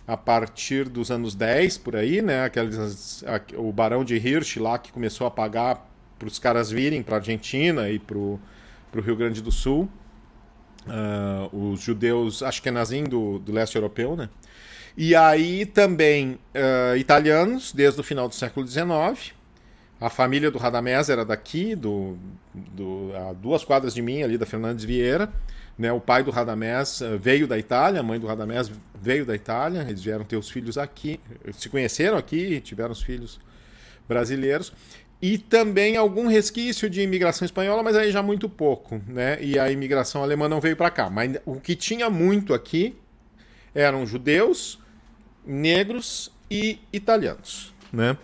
a partir dos anos 10, por aí, né? Aqueles, a, o Barão de Hirsch lá que começou a pagar os caras virem para a Argentina e para o Rio Grande do Sul. Uh, os judeus ashkenazim do, do leste europeu, né? E aí também uh, italianos, desde o final do século XIX. A família do Radamés era daqui, do, do, a duas quadras de mim, ali da Fernandes Vieira. Né? O pai do Radamés uh, veio da Itália, a mãe do Radamés veio da Itália. Eles vieram ter os filhos aqui, se conheceram aqui, tiveram os filhos brasileiros. E também algum resquício de imigração espanhola, mas aí já muito pouco, né? E a imigração alemã não veio para cá. Mas o que tinha muito aqui eram judeus, negros e italianos, né?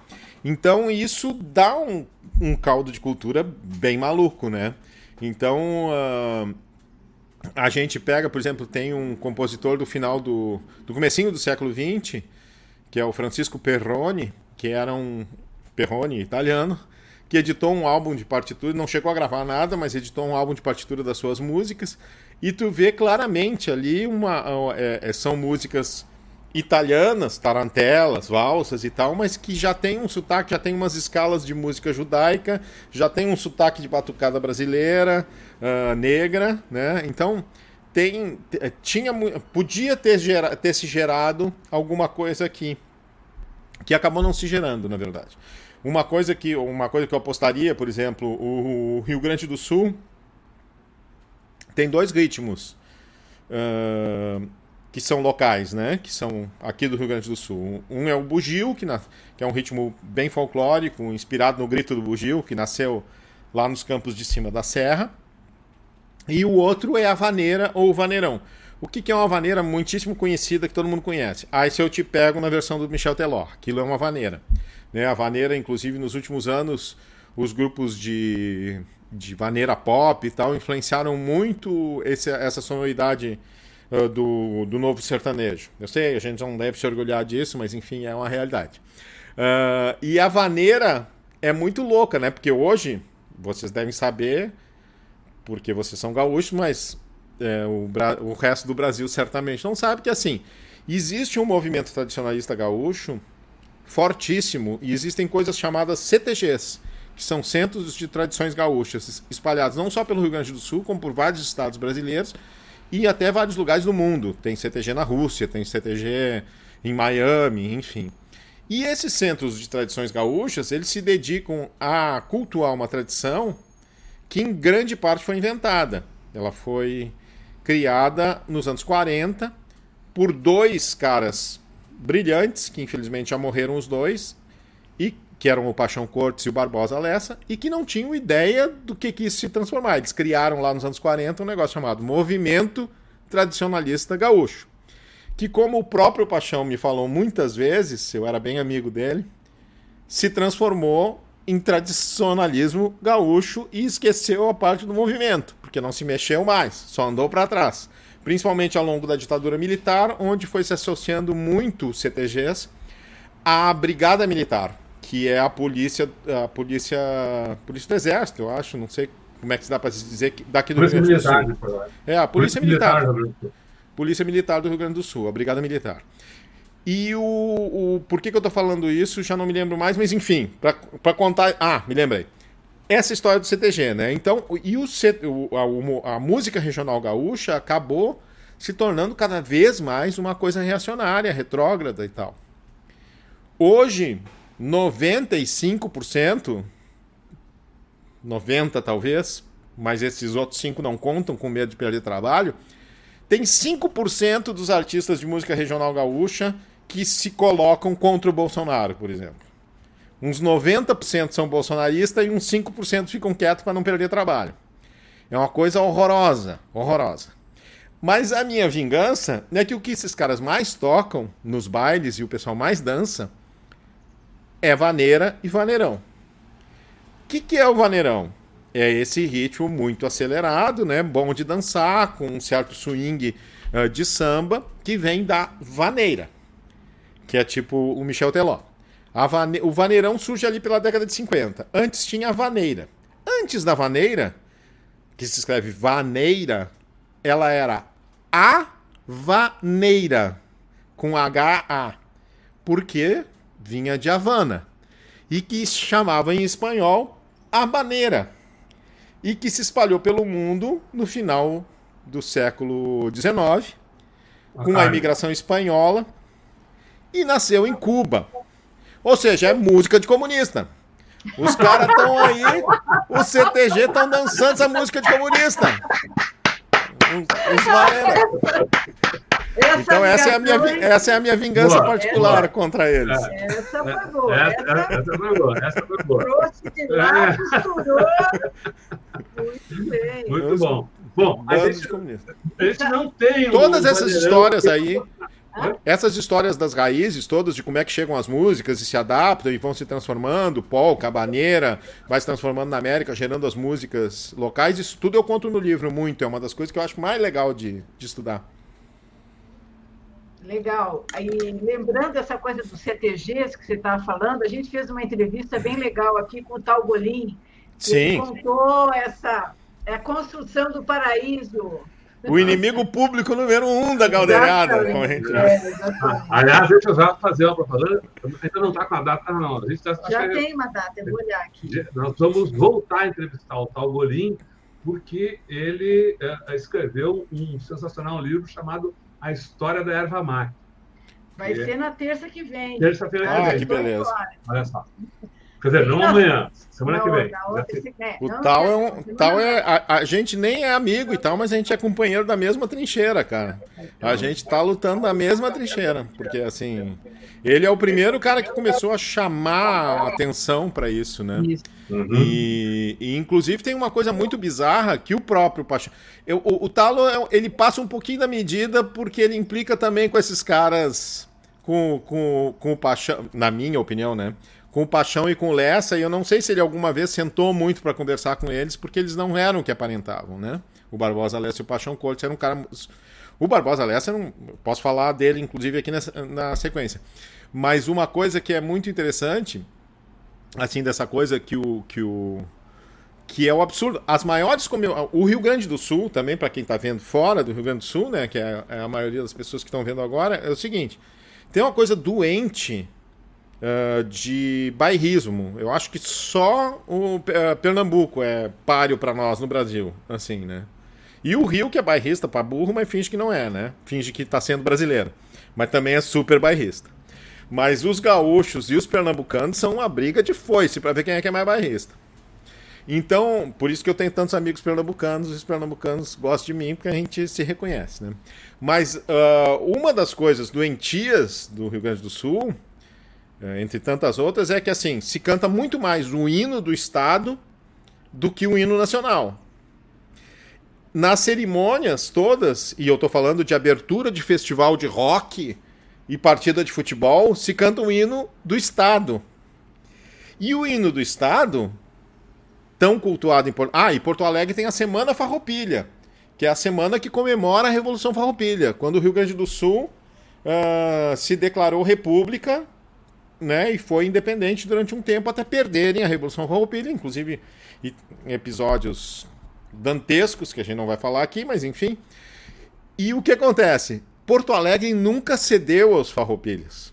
Então isso dá um, um caldo de cultura bem maluco, né? Então uh, a gente pega, por exemplo, tem um compositor do final do, do comecinho do século XX, que é o Francisco Perrone, que era um Perrone italiano, que editou um álbum de partitura, não chegou a gravar nada, mas editou um álbum de partitura das suas músicas, e tu vê claramente ali uma é, é são músicas italianas, tarantelas, valsas e tal, mas que já tem um sotaque, já tem umas escalas de música judaica, já tem um sotaque de batucada brasileira, uh, negra, né? Então tem, tinha, podia ter, gera, ter se gerado alguma coisa aqui que acabou não se gerando, na verdade. Uma coisa que, uma coisa que eu apostaria, por exemplo, o, o Rio Grande do Sul tem dois ritmos. Uh, que são locais, né? Que são aqui do Rio Grande do Sul. Um é o bugio, que, na, que é um ritmo bem folclórico, inspirado no grito do bugio, que nasceu lá nos campos de cima da serra. E o outro é a vaneira ou o vaneirão. O que, que é uma vaneira muitíssimo conhecida que todo mundo conhece? Aí se eu te pego na versão do Michel Teló, aquilo é uma vaneira. Né? A vaneira, inclusive, nos últimos anos, os grupos de, de vaneira pop e tal influenciaram muito esse, essa sonoridade uh, do, do novo sertanejo. Eu sei, a gente não deve se orgulhar disso, mas enfim, é uma realidade. Uh, e a vaneira é muito louca, né? Porque hoje, vocês devem saber, porque vocês são gaúchos, mas é, o, o resto do Brasil certamente não sabe que assim existe um movimento tradicionalista gaúcho fortíssimo e existem coisas chamadas CTGs, que são centros de tradições gaúchas espalhados não só pelo Rio Grande do Sul, como por vários estados brasileiros e até vários lugares do mundo. Tem CTG na Rússia, tem CTG em Miami, enfim. E esses centros de tradições gaúchas, eles se dedicam a cultuar uma tradição que em grande parte foi inventada. Ela foi criada nos anos 40 por dois caras brilhantes, que infelizmente já morreram os dois, e que eram o Paixão Cortes e o Barbosa Lessa, e que não tinham ideia do que, que isso se transformar. Eles criaram lá nos anos 40 um negócio chamado Movimento Tradicionalista Gaúcho. Que, como o próprio Paixão me falou muitas vezes, eu era bem amigo dele, se transformou em tradicionalismo gaúcho e esqueceu a parte do movimento, porque não se mexeu mais, só andou para trás. Principalmente ao longo da ditadura militar, onde foi se associando muito CTGs à Brigada Militar, que é a polícia, a polícia, polícia do exército, eu acho, não sei como é que se dá para dizer que daqui do polícia Rio Grande do Sul. Militar, é, a polícia, polícia militar. militar polícia militar do Rio Grande do Sul, a brigada militar. E o, o por que, que eu tô falando isso, já não me lembro mais, mas enfim, para contar, ah, me lembrei. Essa história do CTG, né? Então, e o, a, a música regional gaúcha acabou se tornando cada vez mais uma coisa reacionária, retrógrada e tal. Hoje, 95%, 90 talvez, mas esses outros 5 não contam com medo de perder trabalho, tem 5% dos artistas de música regional gaúcha que se colocam contra o Bolsonaro, por exemplo. Uns 90% são bolsonaristas e uns 5% ficam quietos para não perder trabalho. É uma coisa horrorosa, horrorosa. Mas a minha vingança é que o que esses caras mais tocam nos bailes e o pessoal mais dança é vaneira e vaneirão. O que, que é o vaneirão? É esse ritmo muito acelerado, né? Bom de dançar, com um certo swing uh, de samba, que vem da vaneira, que é tipo o Michel Teló. Vane... O vaneirão surge ali pela década de 50. Antes tinha a vaneira. Antes da vaneira, que se escreve vaneira, ela era a vaneira, com H-A. Por quê? Vinha de Havana e que se chamava em espanhol habaneira e que se espalhou pelo mundo no final do século XIX, com a imigração espanhola, e nasceu em Cuba. Ou seja, é música de comunista. Os caras estão aí, os CTG estão dançando essa música de comunista. Os, os essa então essa é, a minha, essa é a minha vingança boa. particular essa, contra eles. Essa foi boa. Essa, essa, essa foi boa. Essa foi boa. Trouxe de lá, é. costurou. Muito bem. Muito bom. Bom, a gente, a gente não tem. Todas um essas histórias aí. Essas histórias das raízes todas, de como é que chegam as músicas e se adaptam e vão se transformando, Paul, Cabaneira, vai se transformando na América, gerando as músicas locais, isso tudo eu conto no livro muito, é uma das coisas que eu acho mais legal de, de estudar. Legal. Aí, lembrando essa coisa dos CTGs que você estava falando, a gente fez uma entrevista bem legal aqui com o Tal Bolim, que Sim. contou essa é a construção do paraíso. O inimigo público número um da galdeirada. Como a gente... é, Aliás, deixa eu já fazer uma propaganda. Ainda não está com a data, não. A gente tá, já tem uma data, eu vou olhar aqui. Nós vamos voltar a entrevistar o Tal Bolim, porque ele é, escreveu um sensacional livro chamado A História da Erva Mate. Vai ser é... na terça que vem. Terça-feira que ah, vem. que beleza. Olha só. Quer dizer, não amanhã, semana não, que vem. o tal é um. Tal é, a, a, gente nem é amigo e tal, mas a gente é companheiro da mesma trincheira, cara. A gente tá lutando na mesma trincheira. Porque assim. Ele é o primeiro cara que começou a chamar a atenção para isso, né? Uhum. E, e, inclusive tem uma coisa muito bizarra que o próprio Paixão. Eu, o, o Talo ele passa um pouquinho da medida porque ele implica também com esses caras com, com, com o Paixão, na minha opinião, né? com o Paixão e com o Lessa, e eu não sei se ele alguma vez sentou muito para conversar com eles, porque eles não eram o que aparentavam, né? O Barbosa Lessa e o Paixão Cortes eram um cara. O Barbosa Lessa, não posso falar dele, inclusive, aqui na sequência. Mas uma coisa que é muito interessante, assim, dessa coisa que o. Que o que é o absurdo. As maiores o Rio Grande do Sul, também para quem está vendo fora do Rio Grande do Sul, né, que é, é a maioria das pessoas que estão vendo agora, é o seguinte: tem uma coisa doente uh, de bairrismo. Eu acho que só o uh, Pernambuco é páreo para nós no Brasil, assim, né? E o Rio, que é bairrista para burro, mas finge que não é, né? Finge que está sendo brasileiro. Mas também é super bairrista. Mas os gaúchos e os pernambucanos são uma briga de foice para ver quem é que é mais bairrista. Então, por isso que eu tenho tantos amigos pernambucanos, os pernambucanos gostam de mim, porque a gente se reconhece, né? Mas uh, uma das coisas doentias do Rio Grande do Sul é, entre tantas outras, é que assim, se canta muito mais o hino do Estado do que o hino nacional. Nas cerimônias todas, e eu estou falando de abertura de festival de rock e partida de futebol, se canta o hino do Estado. E o hino do Estado, tão cultuado em Porto... Ah, e Porto Alegre tem a Semana Farroupilha, que é a semana que comemora a Revolução Farroupilha, quando o Rio Grande do Sul uh, se declarou república né, e foi independente durante um tempo até perderem a Revolução Farroupilha, inclusive episódios dantescos que a gente não vai falar aqui, mas enfim. E o que acontece? Porto Alegre nunca cedeu aos farroupilhas.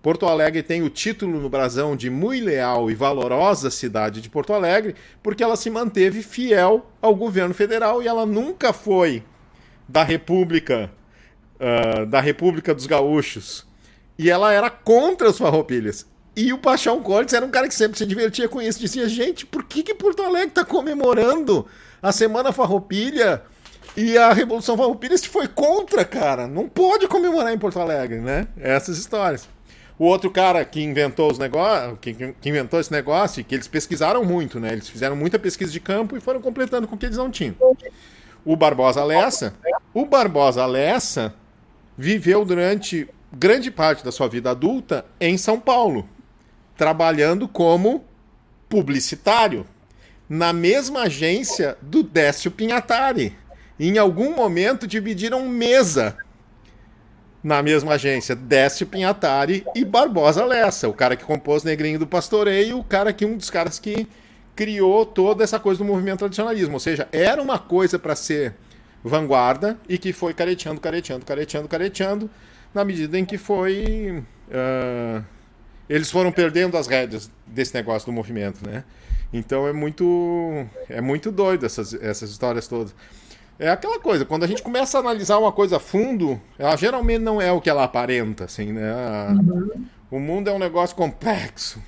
Porto Alegre tem o título no brasão de muito leal e valorosa cidade de Porto Alegre, porque ela se manteve fiel ao governo federal e ela nunca foi da República, uh, da República dos Gaúchos, e ela era contra os farroupilhas. E o Paixão Cortes era um cara que sempre se divertia com isso. Dizia, gente, por que, que Porto Alegre está comemorando a Semana Farroupilha e a Revolução Farroupilha foi contra, cara? Não pode comemorar em Porto Alegre, né? Essas histórias. O outro cara que inventou os negócios, que, que, inventou esse negócio, que eles pesquisaram muito, né? Eles fizeram muita pesquisa de campo e foram completando com o que eles não tinham. O Barbosa Lessa. O Barbosa Lessa viveu durante grande parte da sua vida adulta em São Paulo, trabalhando como publicitário na mesma agência do Décio Pinhatari. Em algum momento dividiram mesa na mesma agência, Décio Pinhatari e Barbosa Lessa, o cara que compôs Negrinho do Pastoreio, o cara que um dos caras que criou toda essa coisa do movimento tradicionalismo, ou seja, era uma coisa para ser vanguarda e que foi careteando, careteando, careteando, careteando na medida em que foi. Uh, eles foram perdendo as rédeas desse negócio do movimento, né? Então é muito é muito doido essas, essas histórias todas. É aquela coisa, quando a gente começa a analisar uma coisa a fundo, ela geralmente não é o que ela aparenta, assim, né? Uhum. O mundo é um negócio complexo.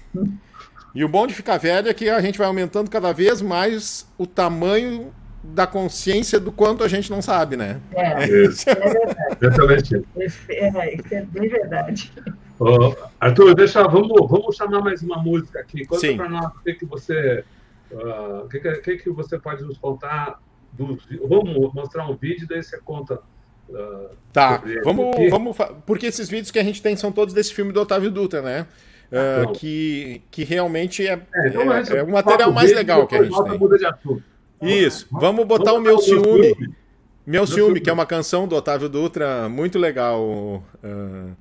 E o bom de ficar velho é que a gente vai aumentando cada vez mais o tamanho da consciência do quanto a gente não sabe, né? É, isso. é verdade. Isso, é, isso é bem verdade. Oh, Arthur, deixa, vamos, vamos chamar mais uma música aqui. Conta para nós o que, que você uh, o que, que, que, você pode nos contar. Do, vamos mostrar um vídeo, daí você conta. Uh, tá, vamos, vamos. Porque esses vídeos que a gente tem são todos desse filme do Otávio Dutra, né? Uh, que, que realmente é, é, então é, é o material mais legal que a gente tem. Muda de assunto. Isso, vamos botar vamos o meu ciúme. Meu, meu ciúme, que é uma canção do Otávio Dutra muito legal. Uh,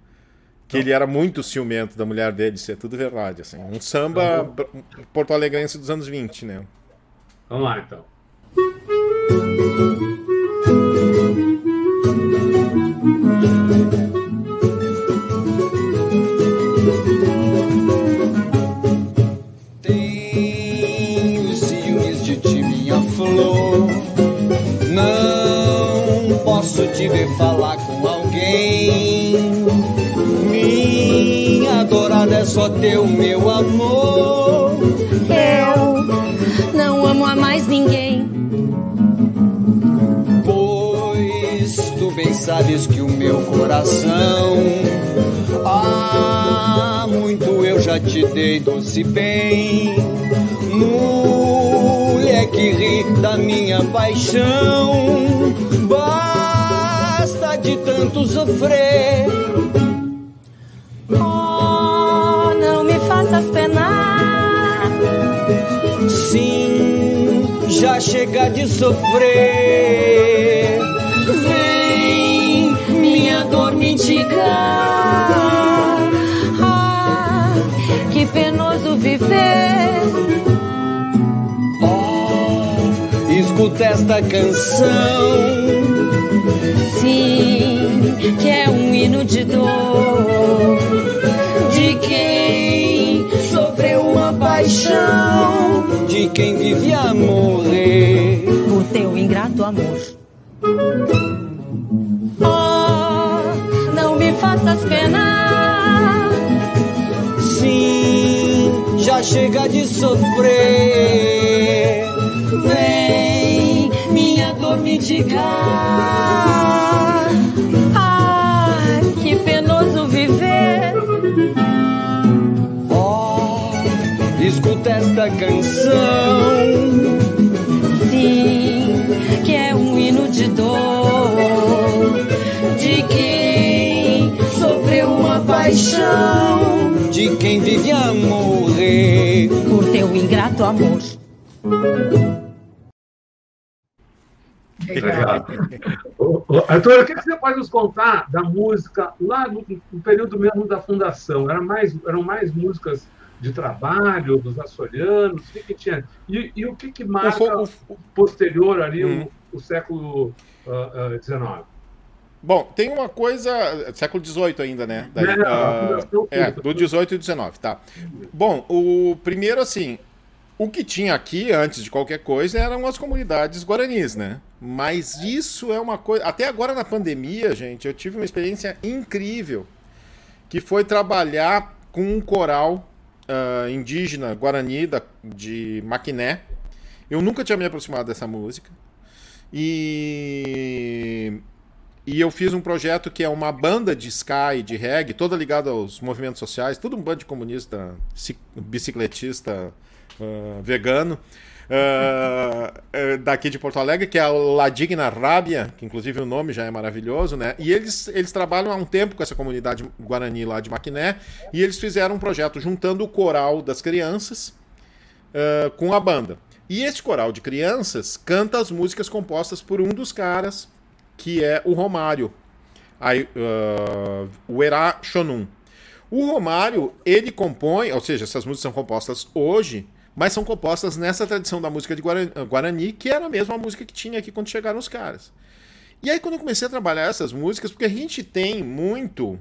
que ele era muito ciumento da mulher dele, isso é tudo verdade. Assim. Um samba uhum. porto-alegrense dos anos 20, né? Vamos lá, então. Só teu meu amor. Sabes que o meu coração. Ah, muito eu já te dei doce bem. Mulher que ri da minha paixão. Basta de tanto sofrer faças penar. Sim, já chega de sofrer. Ah, que penoso viver. Oh, escuta esta canção. Sim, que é um hino de dor. De quem paixão de quem vive a morrer por teu ingrato amor. Penar. Sim, já chega de sofrer. Vem, minha dor me diga. escuta esta canção. Sim, que é um hino de dor, de uma paixão, de quem vive a morrer por teu ingrato amor. Arthur, o que você pode nos contar da música lá no, no período mesmo da fundação? Era mais, eram mais músicas de trabalho dos açorianos? O que, que tinha? E, e, o que, que marca o, o, posterior ali, hum. o, o, século XIX? Uh, uh, Bom, tem uma coisa. Século XVIII ainda, né? Daí, é, uh, é, do XVIII e XIX, tá. Bom, o primeiro, assim, o que tinha aqui, antes de qualquer coisa, eram as comunidades guaranis, né? Mas isso é uma coisa. Até agora na pandemia, gente, eu tive uma experiência incrível. Que foi trabalhar com um coral uh, indígena guarani da, de Maquiné. Eu nunca tinha me aproximado dessa música. E, e eu fiz um projeto que é uma banda de ska e de reggae, toda ligada aos movimentos sociais, tudo um bando de comunista, bicicletista, uh, vegano uh, daqui de Porto Alegre, que é a La Digna Rábia, que inclusive o nome já é maravilhoso, né? E eles, eles trabalham há um tempo com essa comunidade guarani lá de Maquiné, e eles fizeram um projeto juntando o coral das crianças uh, com a banda. E este coral de crianças canta as músicas compostas por um dos caras, que é o Romário, aí, uh, o Erá Shonun. O Romário, ele compõe, ou seja, essas músicas são compostas hoje, mas são compostas nessa tradição da música de Guarani, que era a mesma música que tinha aqui quando chegaram os caras. E aí, quando eu comecei a trabalhar essas músicas, porque a gente tem muito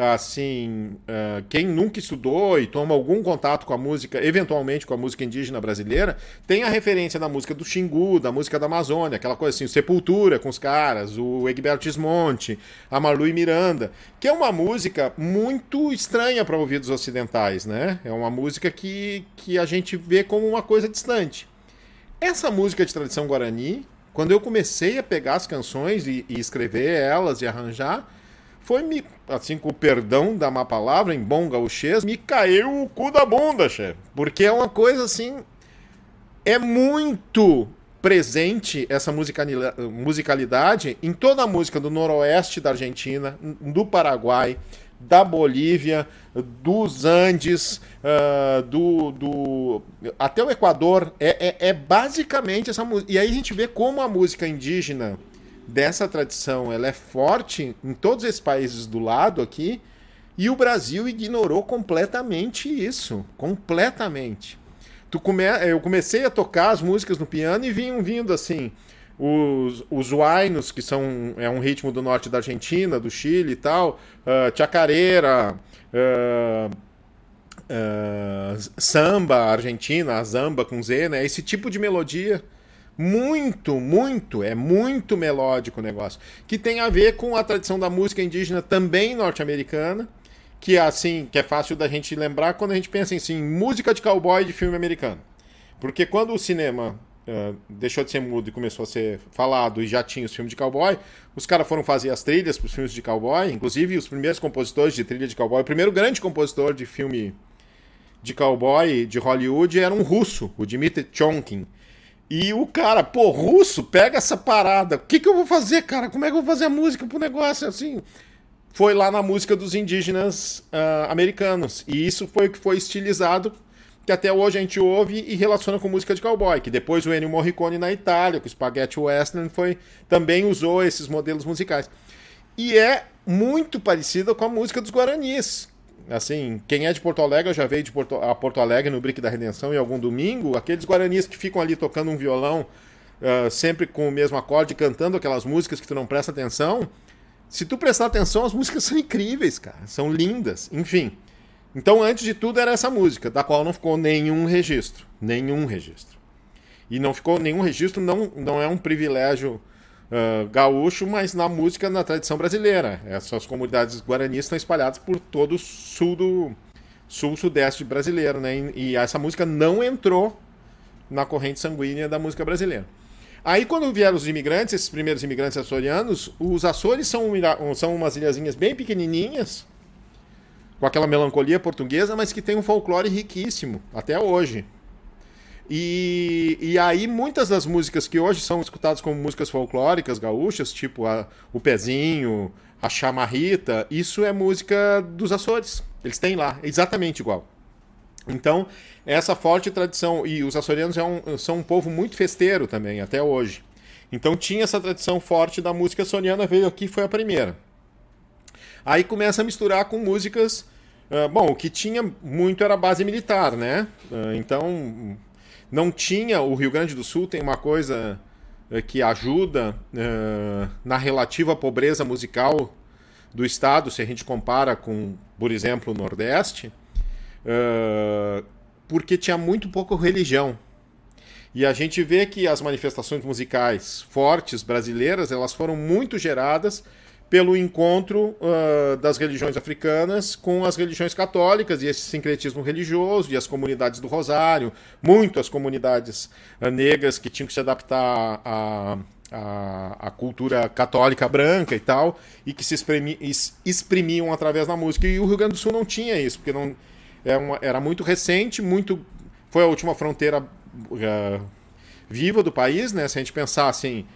assim, uh, quem nunca estudou e toma algum contato com a música, eventualmente com a música indígena brasileira, tem a referência da música do Xingu, da música da Amazônia, aquela coisa assim, o Sepultura com os caras, o Egberto Gismonte, a Marlu e Miranda, que é uma música muito estranha para ouvidos ocidentais, né? É uma música que, que a gente vê como uma coisa distante. Essa música de tradição guarani, quando eu comecei a pegar as canções e, e escrever elas e arranjar, foi me, assim, com o perdão da má palavra, em bom gauchês, me caiu o cu da bunda, chefe. Porque é uma coisa assim. É muito presente essa musicalidade em toda a música do noroeste da Argentina, do Paraguai, da Bolívia, dos Andes, uh, do, do, até o Equador. É, é, é basicamente essa música. E aí a gente vê como a música indígena dessa tradição ela é forte em todos esses países do lado aqui e o Brasil ignorou completamente isso, completamente. Tu come... Eu comecei a tocar as músicas no piano e vinham vindo assim os, os huainos, que são é um ritmo do norte da Argentina, do Chile e tal, uh, chacareira, uh, uh, samba argentina, a zamba com Z, né? Esse tipo de melodia muito, muito, é muito melódico o negócio. Que tem a ver com a tradição da música indígena também norte-americana, que é assim, que é fácil da gente lembrar quando a gente pensa em sim, música de cowboy de filme americano. Porque quando o cinema uh, deixou de ser mudo e começou a ser falado e já tinha os filmes de cowboy, os caras foram fazer as trilhas para os filmes de cowboy, inclusive os primeiros compositores de trilha de cowboy, o primeiro grande compositor de filme de cowboy de Hollywood era um russo, o Dmitry Chonkin e o cara, pô, russo, pega essa parada. O que, que eu vou fazer, cara? Como é que eu vou fazer a música pro negócio assim? Foi lá na música dos indígenas uh, americanos. E isso foi o que foi estilizado, que até hoje a gente ouve e relaciona com música de cowboy. Que depois o Ennio Morricone na Itália, com o Spaghetti Western, foi, também usou esses modelos musicais. E é muito parecida com a música dos Guaranis. Assim, quem é de Porto Alegre, já veio de Porto, a Porto Alegre no Brick da Redenção em algum domingo, aqueles guaranis que ficam ali tocando um violão uh, sempre com o mesmo acorde, cantando aquelas músicas que tu não presta atenção. Se tu prestar atenção, as músicas são incríveis, cara. São lindas. Enfim. Então, antes de tudo, era essa música, da qual não ficou nenhum registro. Nenhum registro. E não ficou nenhum registro, não, não é um privilégio uh, gaúcho, mas na música na tradição brasileira. Essas comunidades guaranis estão espalhadas por todo o sul do sul-sudeste brasileiro, né? E, e essa música não entrou na corrente sanguínea da música brasileira. Aí, quando vieram os imigrantes, esses primeiros imigrantes açorianos, os Açores são, são umas ilhazinhas bem pequenininhas, com aquela melancolia portuguesa, mas que tem um folclore riquíssimo, até hoje. E, e aí muitas das músicas que hoje são escutadas como músicas folclóricas gaúchas, tipo a, o Pezinho, a Chamarrita, isso é música dos Açores. Eles têm lá, exatamente igual. Então, essa forte tradição, e os açorianos é um, são um povo muito festeiro também, até hoje. Então tinha essa tradição forte da música açoriana, veio aqui foi a primeira. Aí começa a misturar com músicas. Uh, bom, o que tinha muito era base militar, né? Uh, então, não tinha. O Rio Grande do Sul tem uma coisa eh, que ajuda uh, na relativa pobreza musical do estado, se a gente compara com, por exemplo, o Nordeste, uh, porque tinha muito pouco religião. E a gente vê que as manifestações musicais fortes brasileiras elas foram muito geradas pelo encontro uh, das religiões africanas com as religiões católicas e esse sincretismo religioso e as comunidades do Rosário, muito as comunidades uh, negras que tinham que se adaptar à, à, à, cultura católica branca e tal, e que se exprimi, exprimiam através da música. E o Rio Grande do Sul não tinha isso, porque não, era, é uma, era muito recente, muito foi a última fronteira uh, viva do país, né? Se a gente pensar assim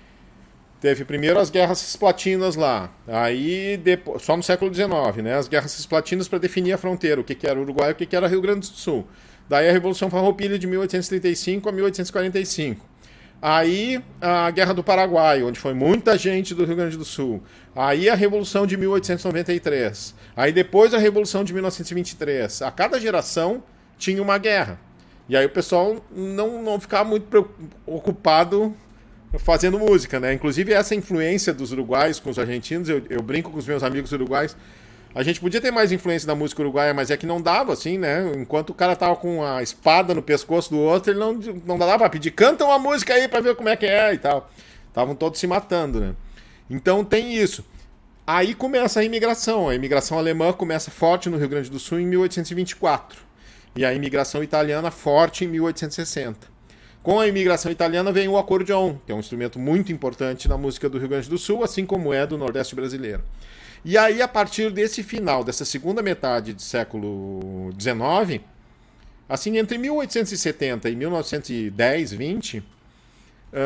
Teve primeiro as guerras cisplatinas lá, aí depois, só no século XIX, né? As guerras cisplatinas para definir a fronteira, o que, que era Uruguai e o que, que era Rio Grande do Sul. Daí a Revolução Farroupilha de 1835 a 1845. Aí a Guerra do Paraguai, onde foi muita gente do Rio Grande do Sul. Aí a Revolução de 1893. Aí depois a Revolução de 1923. A cada geração tinha uma guerra. E aí o pessoal não, não ficava muito preocupado fazendo música, né? Inclusive essa influência dos uruguais com os argentinos, eu, eu brinco com os meus amigos uruguais. A gente podia ter mais influência da música uruguaia, mas é que não dava, assim, né? Enquanto o cara tava com a espada no pescoço do outro, ele não, não dava pra pedir, canta uma música aí pra ver como é que é e tal. Estavam todos se matando, né? Então tem isso. Aí começa a imigração. A imigração alemã começa forte no Rio Grande do Sul em 1824. E a imigração italiana forte em 1860. Com a imigração italiana vem o acordeon, que é um instrumento muito importante na música do Rio Grande do Sul, assim como é do Nordeste brasileiro. E aí, a partir desse final, dessa segunda metade do século XIX, assim, entre 1870 e 1910, 20, uh,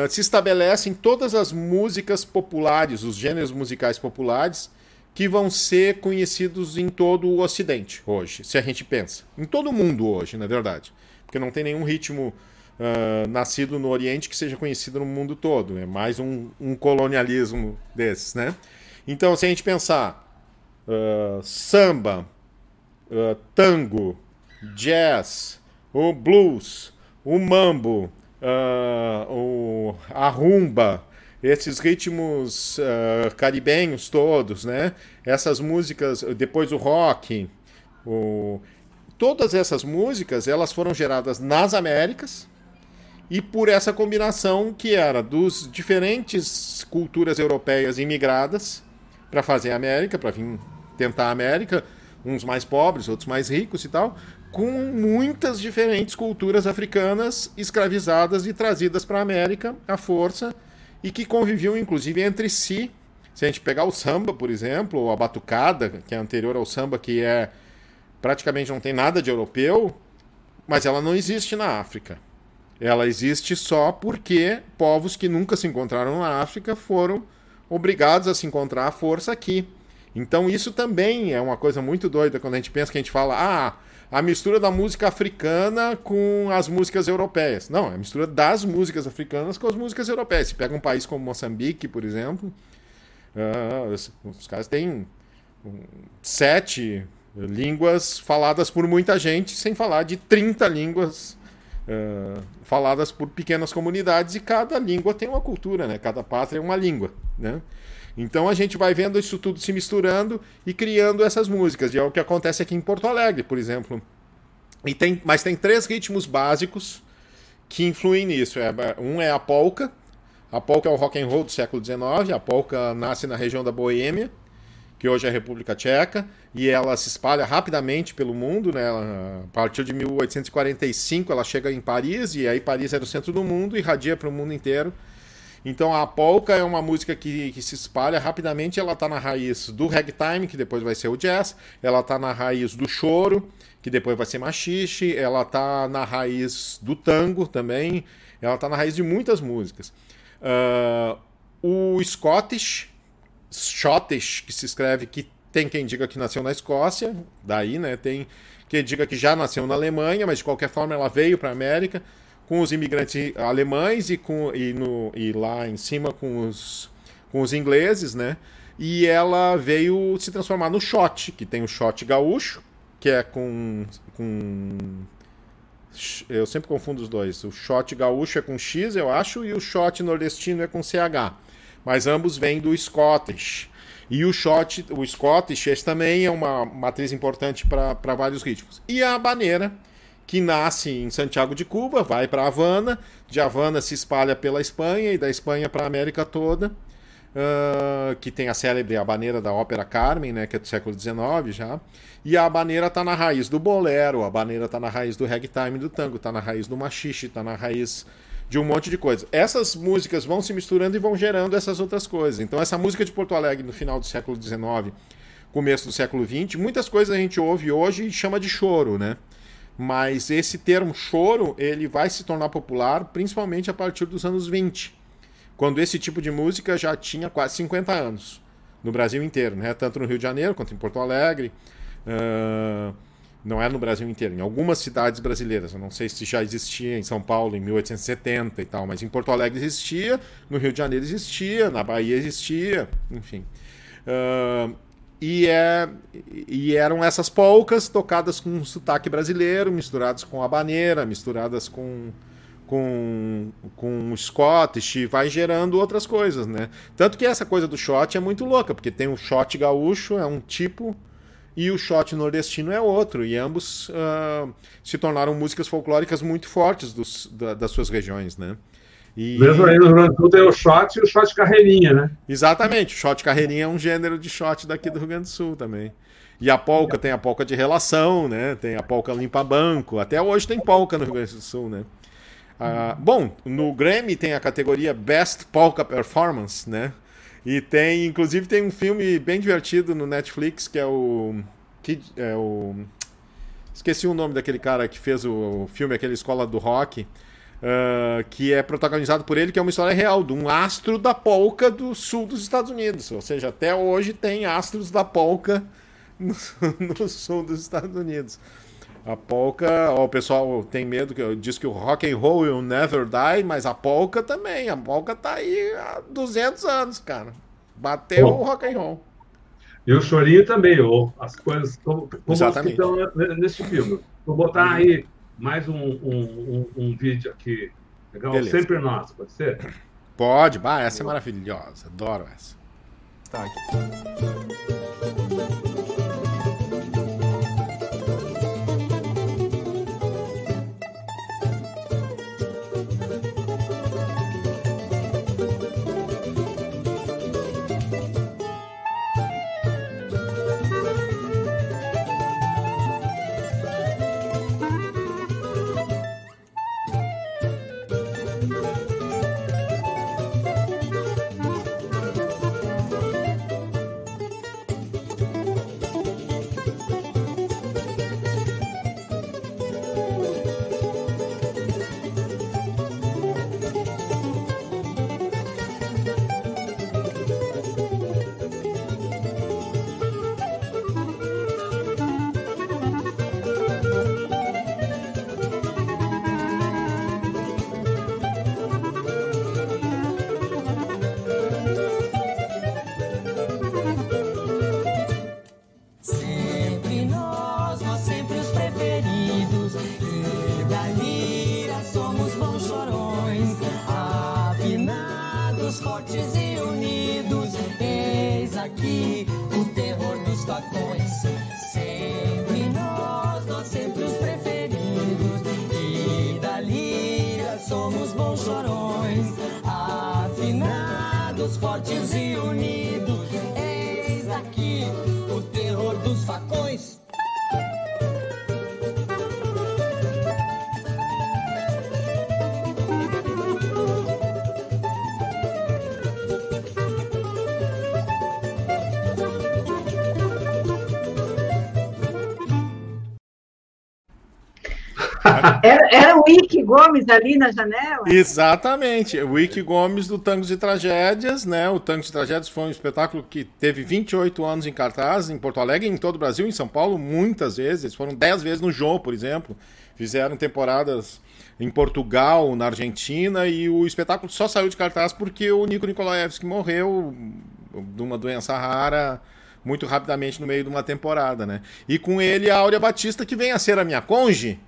se estabelecem todas as músicas populares, os gêneros musicais populares, que vão ser conhecidos em todo o Ocidente hoje, se a gente pensa. Em todo o mundo hoje, na verdade. Porque não tem nenhum ritmo uh, nascido no Oriente que seja conhecido no mundo todo. É mais um, um colonialismo desses, né? Então, se a gente pensar uh, samba, uh, tango, jazz, o blues, o mambo, o, a rumba, esses ritmos uh, caribenhos todos, né? Essas músicas, depois o rock, o... todas essas músicas, elas foram geradas nas Américas e por essa combinação que era dos diferentes culturas europeias imigradas para fazer a América, para vir tentar a América, uns mais pobres, outros mais ricos e tal, com muitas diferentes culturas africanas escravizadas e trazidas para a América à força e que conviviam inclusive entre si. Se a gente pegar o samba, por exemplo, ou a batucada, que é anterior ao samba, que é praticamente não tem nada de europeu, mas ela não existe na África. Ela existe só porque povos que nunca se encontraram na África foram obrigados a se encontrar à força aqui. Então isso também é uma coisa muito doida quando a gente pensa que a gente fala, ah, a mistura da música africana com as músicas europeias. Não, é a mistura das músicas africanas com as músicas europeias. Se pega um país como Moçambique, por exemplo, uh, os, caras têm sete línguas faladas por muita gente, sem falar de 30 línguas faladas por pequenas comunidades, e cada língua tem uma cultura, né? Cada pátria é uma língua, né? Então a gente vai vendo isso tudo se misturando e criando essas músicas. E é o que acontece aqui em Porto Alegre, por exemplo. E tem, mas tem três ritmos básicos que influem nisso. É, um é a polka. A polka é o rock and roll do século XIX. A polka nasce na região da Boêmia, que hoje é a República Tcheca, e ela se espalha rapidamente pelo mundo. Né? A partir de 1845 ela chega em Paris, e aí Paris era o centro do mundo e irradia para o mundo inteiro. Então a polka é uma música que, que se espalha rapidamente, ela está na raiz do ragtime, que depois vai ser o jazz, ela está na raiz do choro, que depois vai ser machixe, ela está na raiz do tango também, ela está na raiz de muitas músicas. Uh, o Scottish, Scottish, que se escreve que tem quem diga que nasceu na Escócia, daí, né? Tem quem diga que já nasceu na Alemanha, mas de qualquer forma ela veio para a América com os imigrantes alemães e, com, e, no, e lá em cima com os, com os ingleses, né? E ela veio se transformar no shot, que tem o shot gaúcho, que é com, com eu sempre confundo os dois. O shot gaúcho é com X, eu acho, e o shot nordestino é com CH. Mas ambos vêm do Scottish. E o shot, o Scottish, esse também é uma matriz importante para vários ritmos. E a habaneira, que nasce em Santiago de Cuba, vai para Havana, de Havana se espalha pela Espanha e da Espanha para a América toda, uh, que tem a célebre habaneira da ópera Carmen, né, que é do século XIX já, e a habaneira está na raiz do bolero, a habaneira está na raiz do ragtime do tango, está na raiz do machixe, está na raiz de um monte de coisa. Essas músicas vão se misturando e vão gerando essas outras coisas. Então essa música de Porto Alegre no final do século XIX, começo do século XX, muitas coisas a gente ouve hoje e chama de choro, né? Mas esse termo choro, ele vai se tornar popular principalmente a partir dos anos 20, quando esse tipo de música já tinha quase 50 anos no Brasil inteiro, né? tanto no Rio de Janeiro quanto em Porto Alegre. Uh, não é no Brasil inteiro, em algumas cidades brasileiras. Eu não sei se já existia em São Paulo em 1870 e tal, mas em Porto Alegre existia, no Rio de Janeiro existia, na Bahia existia, enfim. Uh, e, é, e eram essas polcas tocadas com sotaque brasileiro, misturadas com a baneira, misturadas com, com, com o Scottish, vai gerando outras coisas, né? Tanto que essa coisa do shot é muito louca, porque tem o shot gaúcho, é um tipo e o shot nordestino é outro, e ambos uh, se tornaram músicas folclóricas muito fortes dos, da, das suas regiões, né? E... Mesmo aí no Rio Grande do Sul tem o shot e o shot carreirinha, né? Exatamente, o shot carreirinha é um gênero de shot daqui do Rio Grande do Sul também. E a polca tem a polca de relação, né? Tem a polca limpa banco. Até hoje tem polca no Rio Grande do Sul, né? Ah, bom, no Grammy tem a categoria Best Polka Performance, né? E tem, inclusive, tem um filme bem divertido no Netflix que é o. Que, é o esqueci o nome daquele cara que fez o filme, aquele Escola do Rock. Uh, que é protagonizado por ele, que é uma história real, de um astro da polca do sul dos Estados Unidos. Ou seja, até hoje tem astros da polca no, no sul dos Estados Unidos. A polka, ó, o pessoal tem medo, que diz que o rock and roll will never die, mas a polka também. A polka tá aí há 200 anos, cara. Bateu o rock and roll. E o chorinho também, ou as coisas como, como Exatamente. estão nesse filme. Vou botar uhum. aí mais um, um, um, um, vídeo aqui. Legal? Beleza. Sempre nós, pode ser? Pode, bah, essa é maravilhosa. Adoro essa. Tá aqui. Era, era o Ike Gomes ali na janela? Exatamente, o Ike Gomes do Tangos e Tragédias, né? O Tangos e Tragédias foi um espetáculo que teve 28 anos em cartaz em Porto Alegre, em todo o Brasil, em São Paulo, muitas vezes. Eles foram 10 vezes no João, por exemplo. Fizeram temporadas em Portugal, na Argentina, e o espetáculo só saiu de cartaz porque o Nico Nikolaevski morreu de uma doença rara muito rapidamente no meio de uma temporada, né? E com ele a Áurea Batista, que vem a ser a minha conge,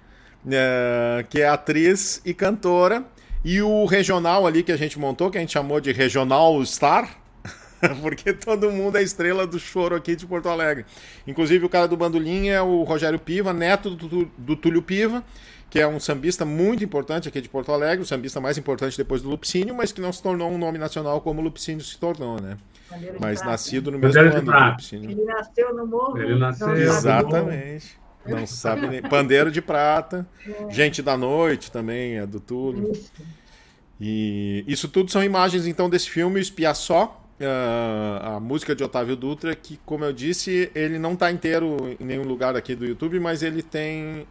é, que é atriz e cantora. E o regional ali que a gente montou, que a gente chamou de Regional Star, porque todo mundo é estrela do choro aqui de Porto Alegre. Inclusive o cara do bandolim é o Rogério Piva, neto do, do Túlio Piva, que é um sambista muito importante aqui de Porto Alegre, o sambista mais importante depois do Lupicínio, mas que não se tornou um nome nacional como o Lupicínio se tornou, né? Mas nascido no mesmo ano do Lupicínio. Ele nasceu no morro. Ele nasceu. Exatamente. Não sabe nem. Pandeiro de prata. É. Gente da noite também é do Túlio. E isso tudo são imagens então desse filme Espia Só. Uh, a música de Otávio Dutra, que, como eu disse, ele não está inteiro em nenhum lugar aqui do YouTube, mas ele tem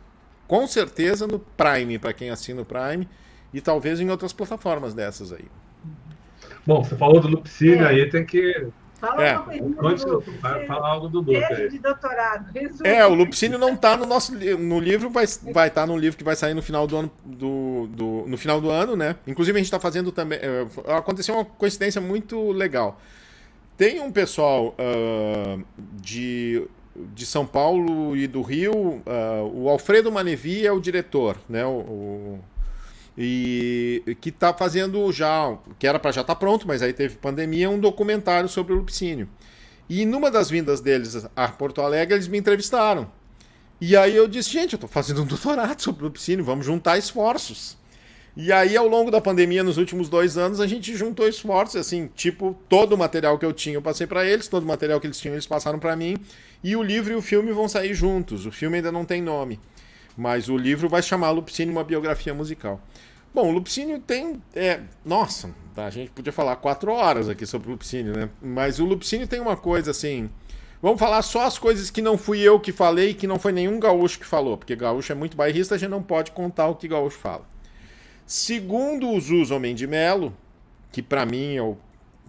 com certeza no Prime, para quem assina o Prime, e talvez em outras plataformas dessas aí. Bom, você falou do Lupicínio, é. aí tem que Fala é. algo fala algo do Duca. de doutorado. Resume. É, o Lupicínio não está no nosso no livro, vai estar vai tá no livro que vai sair no final do ano, do, do no final do ano, né? Inclusive a gente está fazendo também. É, aconteceu uma coincidência muito legal. Tem um pessoal uh, de, de São Paulo e do Rio, uh, o Alfredo Manevi é o diretor, né? O, o e que está fazendo já, que era para já estar tá pronto, mas aí teve pandemia, um documentário sobre o lupicínio. E numa das vindas deles a Porto Alegre, eles me entrevistaram. E aí eu disse, gente, eu estou fazendo um doutorado sobre Lupicínio, vamos juntar esforços. E aí, ao longo da pandemia, nos últimos dois anos, a gente juntou esforços, assim, tipo, todo o material que eu tinha eu passei para eles, todo o material que eles tinham eles passaram para mim, e o livro e o filme vão sair juntos. O filme ainda não tem nome, mas o livro vai chamar Lupicínio, uma biografia musical. Bom, o Lupicínio tem. É, nossa, a gente podia falar quatro horas aqui sobre o Lupicínio, né? Mas o Lupicínio tem uma coisa assim. Vamos falar só as coisas que não fui eu que falei, que não foi nenhum gaúcho que falou, porque gaúcho é muito bairrista, a gente não pode contar o que gaúcho fala. Segundo o Zuz Homem de Melo, que para mim é o,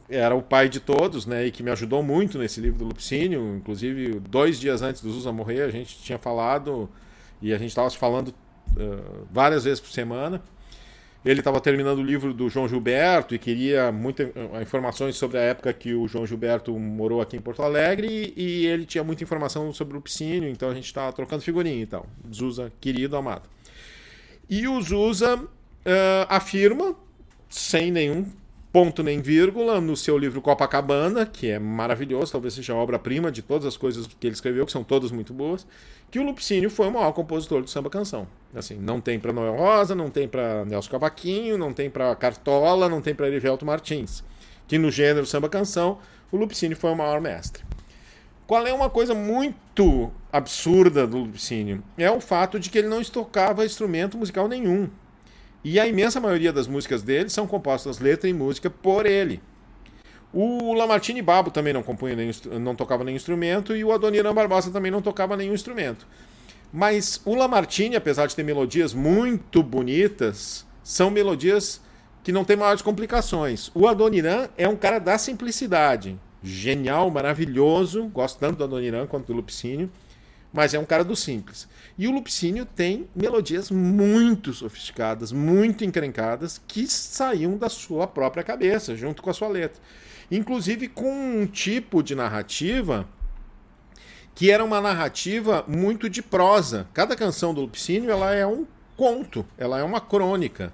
era o pai de todos, né, e que me ajudou muito nesse livro do Lupicínio, inclusive dois dias antes do Zuza morrer, a gente tinha falado, e a gente estava falando uh, várias vezes por semana. Ele estava terminando o livro do João Gilberto e queria muitas informações sobre a época que o João Gilberto morou aqui em Porto Alegre e ele tinha muita informação sobre o Piscínio, então a gente estava trocando figurinha e tal. Zusa, querido, amado. E o Zusa uh, afirma, sem nenhum ponto nem vírgula, no seu livro Copacabana, que é maravilhoso, talvez seja a obra-prima de todas as coisas que ele escreveu, que são todas muito boas, que o Lupicínio foi o maior compositor do samba canção. Assim, não tem para Noel Rosa, não tem para Nelson Cavaquinho, não tem para Cartola, não tem para Erivelto Martins. Que no gênero samba canção, o Lupicínio foi o maior mestre. Qual é uma coisa muito absurda do Lupicínio? É o fato de que ele não estocava instrumento musical nenhum. E a imensa maioria das músicas dele são compostas letra e música por ele. O Lamartine Babo também não compunha nem, não tocava nenhum instrumento e o Adoniran Barbosa também não tocava nenhum instrumento. Mas o Lamartine, apesar de ter melodias muito bonitas, são melodias que não têm maiores complicações. O Adoniran é um cara da simplicidade. Genial, maravilhoso. Gosto tanto do Adoniran quanto do Lupicínio mas é um cara do simples. E o Lupicínio tem melodias muito sofisticadas, muito encrencadas, que saíam da sua própria cabeça, junto com a sua letra. Inclusive com um tipo de narrativa que era uma narrativa muito de prosa. Cada canção do Lupicínio ela é um conto, ela é uma crônica.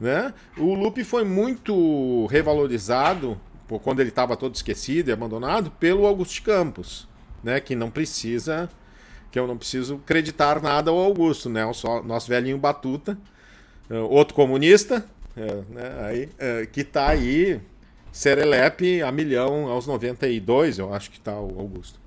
Né? O Lupe foi muito revalorizado, quando ele estava todo esquecido e abandonado, pelo Augusto Campos, né? que não precisa que eu não preciso acreditar nada ao Augusto, né? O só, nosso velhinho Batuta, uh, outro comunista, uh, né? aí, uh, que está aí, serelepe a milhão aos 92, eu acho que está o Augusto.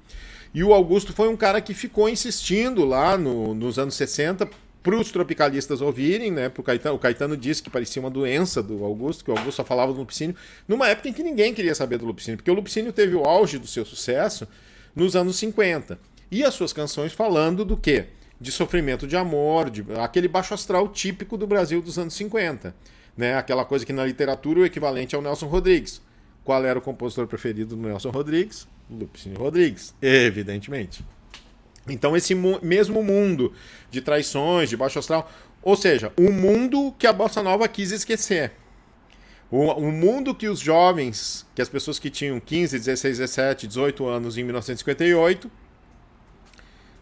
E o Augusto foi um cara que ficou insistindo lá no, nos anos 60 para os tropicalistas ouvirem, né? Pro Caetano, o Caetano disse que parecia uma doença do Augusto, que o Augusto só falava do Lupicínio, numa época em que ninguém queria saber do Lupicínio, porque o Lupicínio teve o auge do seu sucesso nos anos 50. E as suas canções falando do quê? De sofrimento de amor, de aquele baixo astral típico do Brasil dos anos 50. Né? Aquela coisa que na literatura é o equivalente ao Nelson Rodrigues. Qual era o compositor preferido do Nelson Rodrigues? Lupicínio Rodrigues, evidentemente. Então, esse mu mesmo mundo de traições, de baixo astral, ou seja, o mundo que a Bossa Nova quis esquecer. O, o, mundo que os jovens, que as pessoas que tinham 15, 16, 17, 18 anos em 1958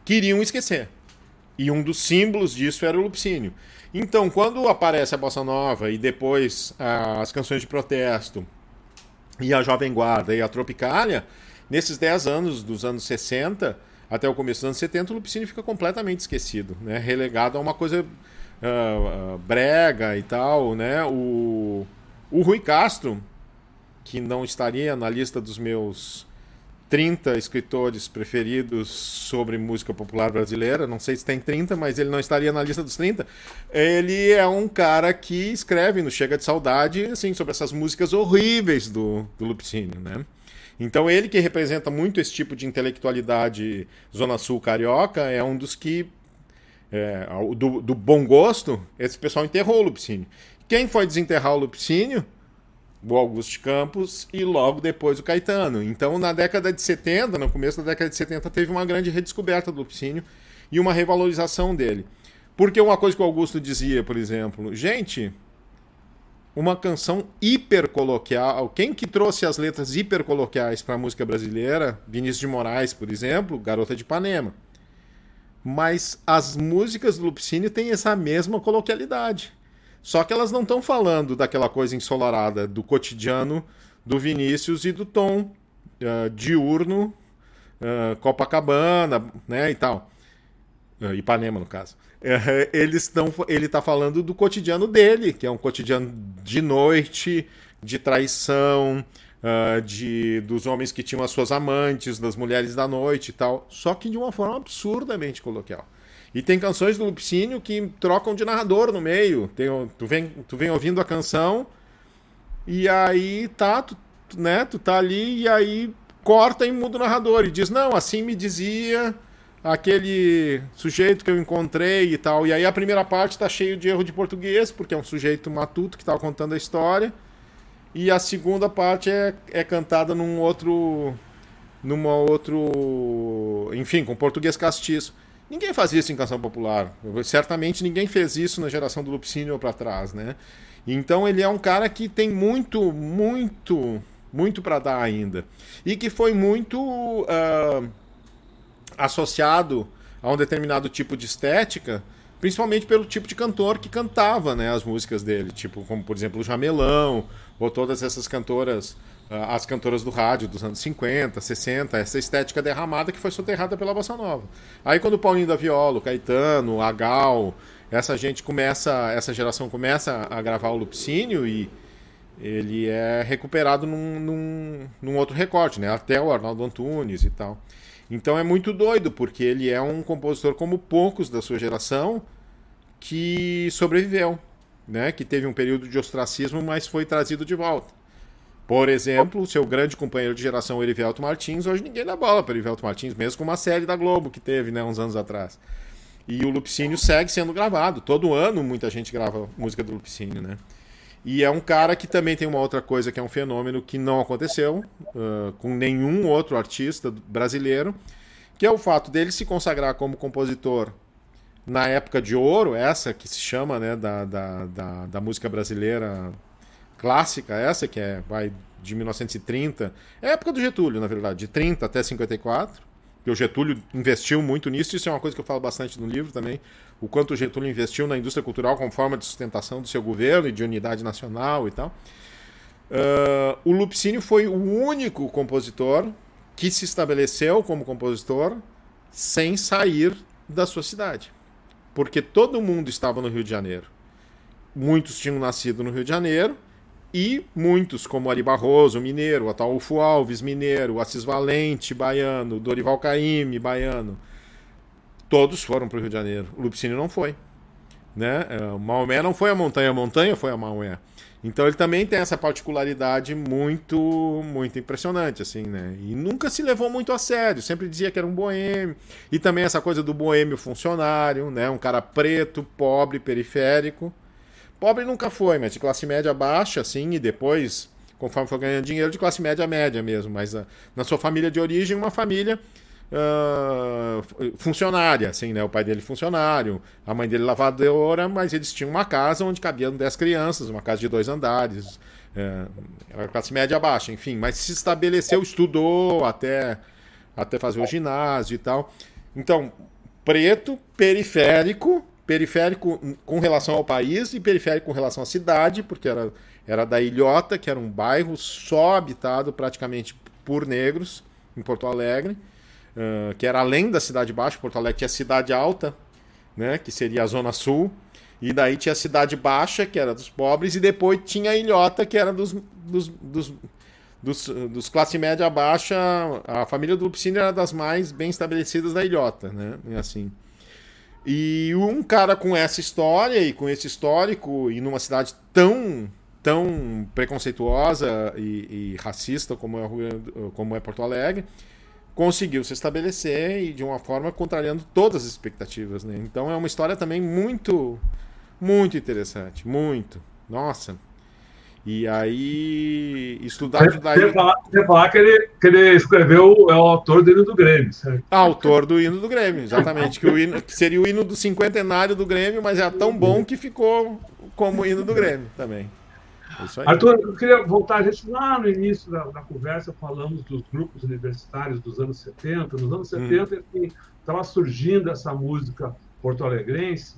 queriam esquecer. E um dos símbolos disso era o Lupicínio. Então, quando aparece a Bossa Nova e depois as canções de protesto e a Jovem Guarda e a Tropicália, nesses 10 anos, dos anos 60 até o começo dos anos 70, o Lupicínio fica completamente esquecido, né? relegado a uma coisa uh, uh, brega e tal. Né? O, o Rui Castro, que não estaria na lista dos meus 30 escritores preferidos sobre música popular brasileira. Não sei se tem 30, mas ele não estaria na lista dos 30. Ele é um cara que escreve no Chega de Saudade assim, sobre essas músicas horríveis do, do Lupicínio, né? Então ele que representa muito esse tipo de intelectualidade Zona Sul carioca é um dos que é, do, do bom gosto, esse pessoal enterrou o Lupicínio. Quem foi desenterrar o Lupicínio? O Augusto Campos e logo depois o Caetano. Então, na década de 70, no começo da década de 70, teve uma grande redescoberta do Lupicínio e uma revalorização dele. Porque uma coisa que o Augusto dizia, por exemplo, gente, uma canção hipercoloquial, quem que trouxe as letras hipercoloquiais para a música brasileira? Vinícius de Moraes, por exemplo, Garota de Ipanema. Mas as músicas do Lupicínio têm essa mesma coloquialidade. Só que elas não estão falando daquela coisa ensolarada do cotidiano do Vinícius e do Tom uh, diurno, uh, Copacabana, né, e tal. Uh, Ipanema, no caso. eles estão, ele está falando do cotidiano dele, que é um cotidiano de noite, de traição, de dos homens que tinham as suas amantes, das mulheres da noite e tal. Só que de uma forma absurdamente coloquial. E tem canções do Lupicínio que trocam de narrador no meio. Tem, tu, vem, tu vem ouvindo a canção e aí tá, tu, né, tu tá ali e aí corta e muda o narrador e diz: "Não, assim me dizia aquele sujeito que eu encontrei e tal". E aí a primeira parte tá cheio de erro de português, porque é um sujeito matuto que tá contando a história. E a segunda parte é, é cantada num outro numa outro, enfim, com português castiço. Ninguém fazia isso em canção popular. Certamente ninguém fez isso na geração do Lupicínio para trás, né? Então ele é um cara que tem muito, muito, muito para dar ainda. E que foi muito uh, associado a um determinado tipo de estética, principalmente pelo tipo de cantor que cantava né, as músicas dele. Tipo, como por exemplo o Jamelão, ou todas essas cantoras as cantoras do rádio dos anos 50, 60, essa estética derramada que foi soterrada pela bossa nova. Aí quando o Paulinho da Viola, o Caetano, a Gal, essa gente começa, essa geração começa a gravar o Lupicínio e ele é recuperado num, num, num outro recorte, né? Até o Arnaldo Antunes e tal. Então é muito doido, porque ele é um compositor como poucos da sua geração que sobreviveu, né? Que teve um período de ostracismo, mas foi trazido de volta. Por exemplo, seu grande companheiro de geração, Erivelto Martins, hoje ninguém dá bola para Erivelto Martins, mesmo com uma série da Globo que teve, né, uns anos atrás. E o Lupicínio segue sendo gravado. Todo ano muita gente grava música do Lupicínio, né? E é um cara que também tem uma outra coisa que é um fenômeno que não aconteceu uh, com nenhum outro artista brasileiro, que é o fato dele se consagrar como compositor na época de ouro, essa que se chama né, da, da, da, da música brasileira clássica essa, que é vai de 1930, é a época do Getúlio, na verdade, de 30 até 54, que o Getúlio investiu muito nisso, isso é uma coisa que eu falo bastante no livro também, o quanto o Getúlio investiu na indústria cultural como forma de sustentação do seu governo e de unidade nacional e tal. Uh, o Lupicínio foi o único compositor que se estabeleceu como compositor sem sair da sua cidade. Porque todo mundo estava no Rio de Janeiro. Muitos tinham nascido no Rio de Janeiro, e muitos, como Ari Barroso, mineiro, Ataúfo Alves, mineiro, Assis Valente, baiano, Dorival Caymmi, baiano, todos foram para o Rio de Janeiro. O Lupicínio não foi. Né? É, o Maomé não foi a montanha, a montanha foi a Maomé. Então ele também tem essa particularidade muito muito impressionante assim, né? E nunca se levou muito a sério, sempre dizia que era um boêmio. E também essa coisa do boêmio funcionário, né? Um cara preto, pobre, periférico, Pobre nunca foi, mas de classe média baixa, assim, e depois, conforme foi ganhando dinheiro, de classe média média mesmo. Mas uh, na sua família de origem, uma família uh, funcionária, assim, né? O pai dele funcionário, a mãe dele lavadora, mas eles tinham uma casa onde cabiam 10 crianças, uma casa de dois andares. Uh, era classe média baixa, enfim, mas se estabeleceu, estudou até, até fazer o ginásio e tal. Então, preto, periférico, periférico com relação ao país e periférico com relação à cidade, porque era, era da Ilhota, que era um bairro só habitado praticamente por negros, em Porto Alegre, uh, que era além da Cidade Baixa. Porto Alegre tinha a Cidade Alta, né, que seria a Zona Sul, e daí tinha a Cidade Baixa, que era dos pobres, e depois tinha a Ilhota, que era dos, dos, dos dos, dos, classe média baixa, a família do Lupicínio era das mais bem estabelecidas da Ilhota, né? assim. E um cara com essa história e com esse histórico, e numa cidade tão tão preconceituosa e, e racista como é, como é Porto Alegre, conseguiu se estabelecer e de uma forma contrariando todas as expectativas. Né? Então é uma história também muito, muito interessante. Muito. Nossa. E aí, estudar judaísmo. Você falar, você falar que, ele, que ele escreveu, é o autor do hino do Grêmio, certo? Autor do hino do Grêmio, exatamente. que, o hino, que seria o hino do cinquentenário do Grêmio, mas é tão bom que ficou como hino do Grêmio também. É Arthur, eu queria voltar, a gente lá no início da, da, conversa falamos dos grupos universitários dos anos 70. Nos anos 70 hum. estava surgindo essa música porto-alegrense.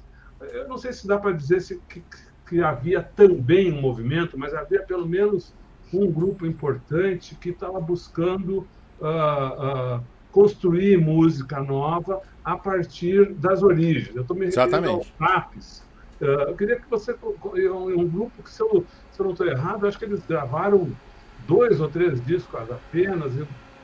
Eu não sei se dá para dizer se, que, que havia também um movimento, mas havia pelo menos um grupo importante que estava buscando uh, uh, construir música nova a partir das origens. Eu estou me referindo aos TAPs. Uh, eu queria que você. Um grupo que, se eu, se eu não estou errado, acho que eles gravaram dois ou três discos apenas.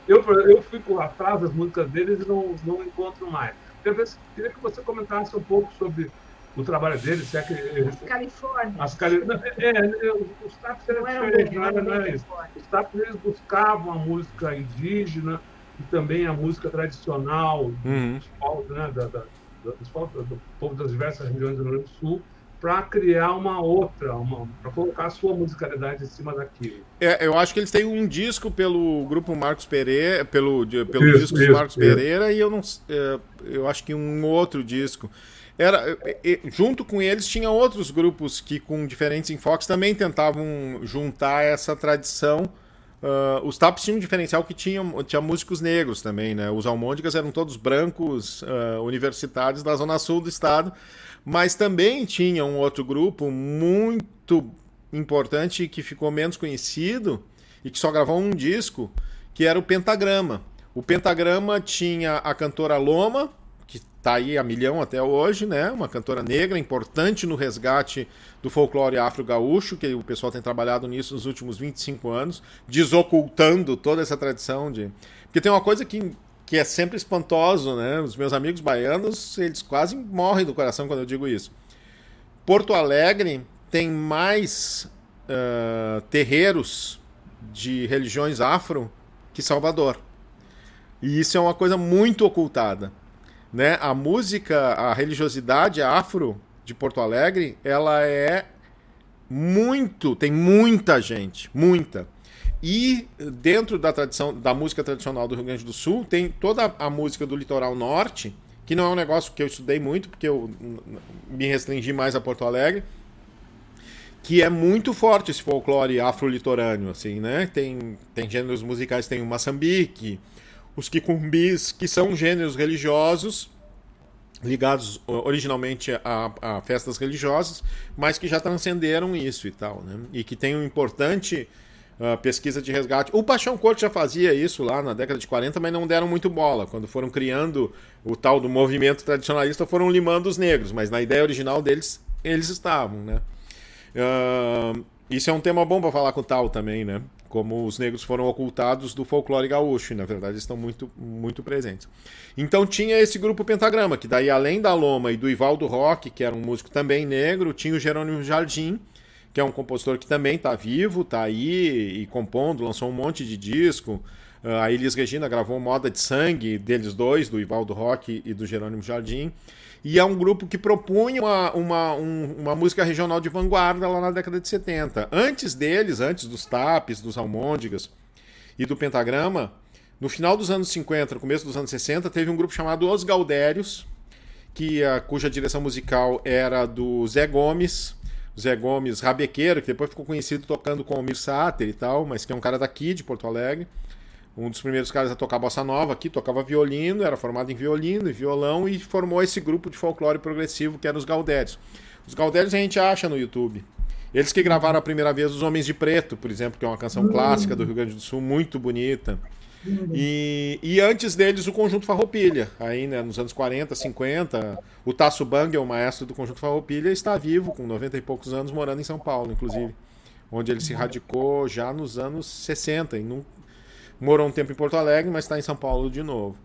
Eu, eu fico atrás das músicas deles e não, não encontro mais. Eu queria que você comentasse um pouco sobre o trabalho deles, se é que. As Califórnias. As Cali... é, é, os TAPs eram diferentes, não era, não era isso. Os TAPs eles buscavam a música indígena e também a música tradicional uhum. dos povos, né, da, da, dos povos, do povo das diversas regiões do Rio Grande do Sul, para criar uma outra, para colocar a sua musicalidade em cima daquilo. É, eu acho que eles têm um disco pelo grupo Marcos Pereira, pelo, pelo isso, disco isso, Marcos isso. Pereira, e eu não é, eu acho que um outro disco. Era, junto com eles tinha outros grupos que com diferentes enfoques também tentavam juntar essa tradição. Uh, os Taps tinham um diferencial que tinha, tinha músicos negros também, né? Os Almôndegas eram todos brancos uh, universitários da zona sul do estado, mas também tinha um outro grupo muito importante que ficou menos conhecido e que só gravou um disco, que era o Pentagrama. O Pentagrama tinha a cantora Loma, tá aí a milhão até hoje, né? Uma cantora negra importante no resgate do folclore afro-gaúcho, que o pessoal tem trabalhado nisso nos últimos 25 anos, desocultando toda essa tradição de. Porque tem uma coisa que, que é sempre espantoso, né? Os meus amigos baianos, eles quase morrem do coração quando eu digo isso. Porto Alegre tem mais uh, terreiros de religiões afro que Salvador. E isso é uma coisa muito ocultada né? A música, a religiosidade afro de Porto Alegre, ela é muito, tem muita gente, muita. E dentro da tradição da música tradicional do Rio Grande do Sul, tem toda a música do litoral norte, que não é um negócio que eu estudei muito, porque eu me restringi mais a Porto Alegre, que é muito forte esse folclore afro-litorâneo, assim, né? Tem, tem gêneros musicais, tem o Moçambique, os quicumbis, que são gêneros religiosos ligados originalmente a, a, festas religiosas, mas que já transcenderam isso e tal, né? E que tem um importante uh, pesquisa de resgate. O Paixão Corte já fazia isso lá na década de 40, mas não deram muito bola. Quando foram criando o tal do movimento tradicionalista, foram limando os negros, mas na ideia original deles, eles estavam, né? Uh, isso é um tema bom para falar com o tal também, né? como os negros foram ocultados do folclore gaúcho, e na verdade estão muito, muito presentes. Então tinha esse grupo Pentagrama, que daí além da Loma e do Ivaldo Roque, que era um músico também negro, tinha o Jerônimo Jardim, que é um compositor que também está vivo, está aí e compondo, lançou um monte de disco. Uh, a Elis Regina gravou Moda de Sangue, deles dois, do Ivaldo Roque e do Jerônimo Jardim. E é um grupo que propunha uma, uma, um, uma música regional de vanguarda lá na década de 70. Antes deles, antes dos Tapes, dos Almôndigas e do Pentagrama, no final dos anos 50, no começo dos anos 60, teve um grupo chamado Os Gaudérios, que, a, cuja direção musical era do Zé Gomes, Zé Gomes Rabequeiro, que depois ficou conhecido tocando com o Mir Sater e tal, mas que é um cara daqui, de Porto Alegre um dos primeiros caras a tocar bossa nova aqui, tocava violino, era formado em violino e violão e formou esse grupo de folclore progressivo que era os Gaudérios. Os Gaudérios a gente acha no YouTube. Eles que gravaram a primeira vez Os Homens de Preto, por exemplo, que é uma canção clássica do Rio Grande do Sul, muito bonita. E, e antes deles o Conjunto Farroupilha, aí né, nos anos 40, 50, o Tasso Bang, o maestro do Conjunto Farroupilha, está vivo, com 90 e poucos anos, morando em São Paulo, inclusive, onde ele se radicou já nos anos 60 e não, morou um tempo em Porto Alegre, mas está em São Paulo de novo.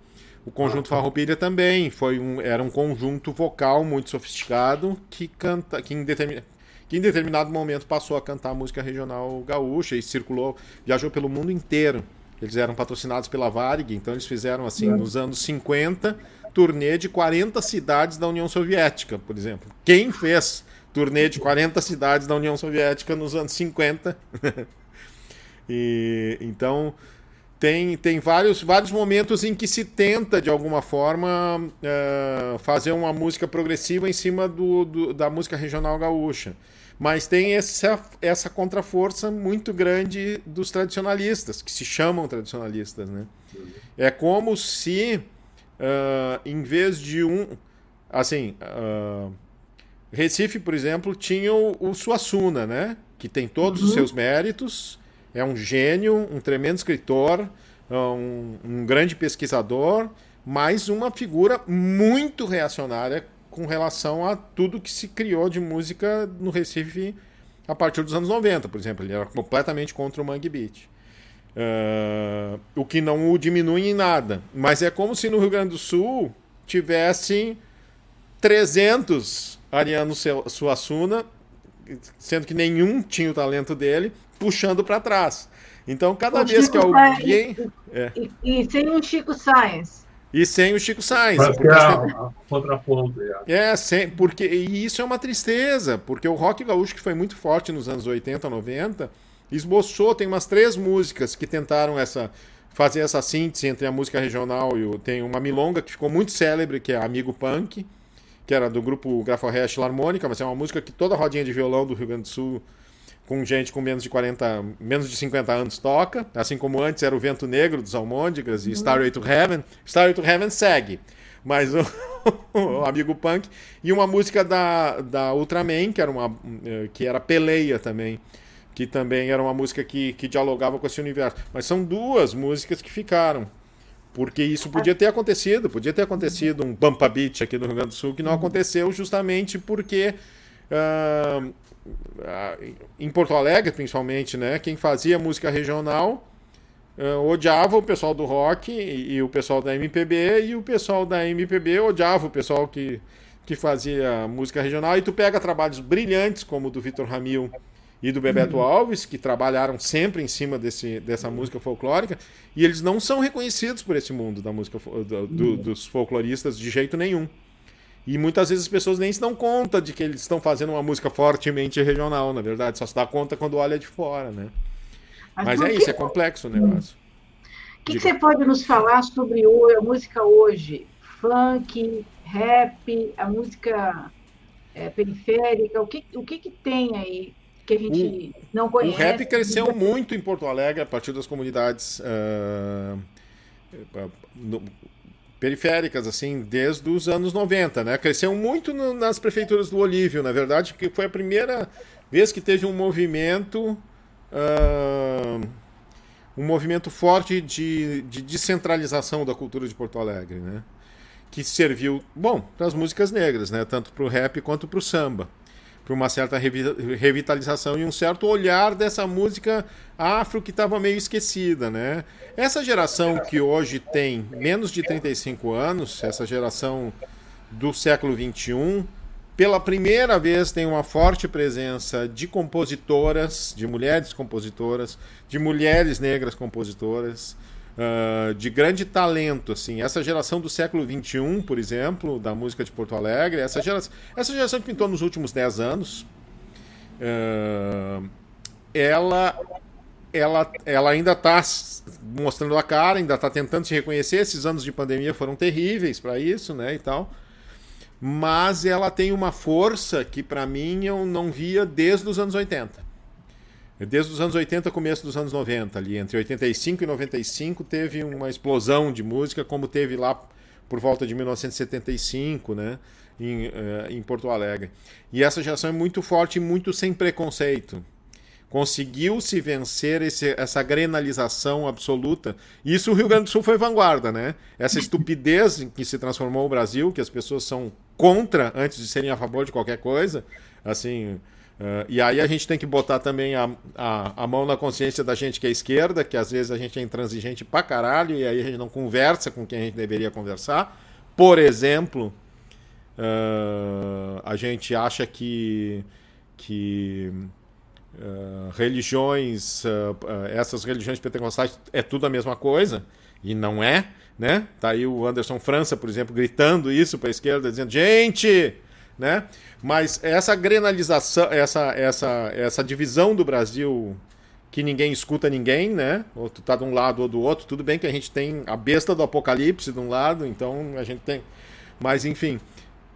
O conjunto ah, Farroupilha também foi um, era um conjunto vocal muito sofisticado que canta, que em, determin, que em determinado momento passou a cantar música regional gaúcha e circulou, viajou pelo mundo inteiro. Eles eram patrocinados pela Varig, então eles fizeram assim, nos anos 50, turnê de 40 cidades da União Soviética, por exemplo. Quem fez turnê de 40 cidades da União Soviética nos anos 50? e então tem, tem vários, vários momentos em que se tenta, de alguma forma, uh, fazer uma música progressiva em cima do, do, da música regional gaúcha. Mas tem essa, essa contraforça muito grande dos tradicionalistas, que se chamam tradicionalistas. Né? É como se, uh, em vez de um. Assim, uh, Recife, por exemplo, tinha o, o Suassuna, né? que tem todos uhum. os seus méritos é um gênio, um tremendo escritor, um, um grande pesquisador, mas uma figura muito reacionária com relação a tudo que se criou de música no Recife a partir dos anos 90, por exemplo. Ele era completamente contra o Mangue Beat. Uh, o que não o diminui em nada. Mas é como se no Rio Grande do Sul tivessem 300 Ariano Suassuna, sendo que nenhum tinha o talento dele, puxando para trás. Então, cada o vez Chico que alguém. E, é. e, e, sem o Chico Sainz. E sem o Chico Sainz. Porque é contraponto. É, sem, porque, e isso é uma tristeza, porque o rock gaúcho, que foi muito forte nos anos 80, 90, esboçou, tem umas três músicas que tentaram essa fazer essa síntese entre a música regional e o, tem uma milonga que ficou muito célebre, que é Amigo Punk, que era do grupo Graforrest Harmônica, mas é uma música que toda rodinha de violão do Rio Grande do Sul com gente com menos de 40, menos de 50 anos toca, assim como antes era o Vento Negro dos Almôndegas e Starway to Heaven. Starway to Heaven segue, mas o, o, amigo punk e uma música da, da Ultraman, que era uma que era Peleia também, que também era uma música que, que dialogava com esse universo. Mas são duas músicas que ficaram. Porque isso podia ter acontecido, podia ter acontecido um Bumpa Beat aqui no Rio Grande do Sul, que não aconteceu justamente porque uh, em Porto Alegre, principalmente, né? Quem fazia música regional uh, odiava o pessoal do rock e, e, o pessoal da MPB, e o pessoal da MPB odiava o pessoal que, que fazia música regional. E tu pega trabalhos brilhantes, como o do Vitor Ramil e do Bebeto uhum. Alves, que trabalharam sempre em cima desse, dessa música folclórica, e eles não são reconhecidos por esse mundo da música do, do, uhum. dos folcloristas de jeito nenhum. E muitas vezes as pessoas nem se dão conta de que eles estão fazendo uma música fortemente regional, na verdade. Só se dá conta quando olha de fora, né? Mas, Mas é isso, é complexo o negócio. O que, que, você pode nos falar sobre a música hoje? Funk, rap, a música é, periférica, o que, o que, que tem aí que a gente o, não conhece? O rap cresceu muito em Porto Alegre a partir das comunidades. Uh, no, periféricas, assim, desde os anos 90, né? Cresceu muito no, nas prefeituras do Olívio, na verdade, que foi a primeira vez que teve um movimento. Uh, um movimento forte de, de descentralização da cultura de Porto Alegre, né? Que serviu, bom, para as músicas negras, né? Tanto para o rap quanto para o samba para uma certa revitalização e um certo olhar dessa música afro que estava meio esquecida, né? Essa geração que hoje tem menos de 35 anos, essa geração do século 21, pela primeira vez tem uma forte presença de compositoras, de mulheres compositoras, de mulheres negras compositoras, uh, de grande talento. Assim. Essa geração do século XXI, por exemplo, da música de Porto Alegre, essa geração, essa geração que pintou nos últimos 10 anos, uh, ela, ela, ela ainda está mostrando a cara, ainda está tentando se reconhecer. Esses anos de pandemia foram terríveis para isso, né, e tal. Mas ela tem uma força que para mim eu não via desde os anos 80. Desde os anos 80, começo dos anos 90, ali entre 85 e 95, teve uma explosão de música, como teve lá por volta de 1975, né, em, uh, em Porto Alegre. E essa geração é muito forte e muito sem preconceito. Conseguiu-se vencer esse, essa grenalização absoluta. Isso o Rio Grande do Sul foi vanguarda, né? Essa estupidez em que se transformou o Brasil, que as pessoas são contra antes de serem a favor de qualquer coisa. Assim, Uh, e aí a gente tem que botar também a, a, a, mão na consciência da gente que é esquerda, que às vezes a gente é intransigente pra caralho e aí a gente não conversa com quem a gente deveria conversar. Por exemplo, uh, a gente acha que, que uh, religiões, essas religiões pentecostais é tudo a mesma coisa, e não é, né? Tá aí o Anderson França, por exemplo, gritando isso para a esquerda, dizendo: gente, né? Mas essa grenalização, essa, essa, essa divisão do Brasil que ninguém escuta ninguém, né? Ou tu tá de um lado ou do outro, tudo bem que a gente tem a besta do apocalipse de um lado, então a gente tem. Mas enfim,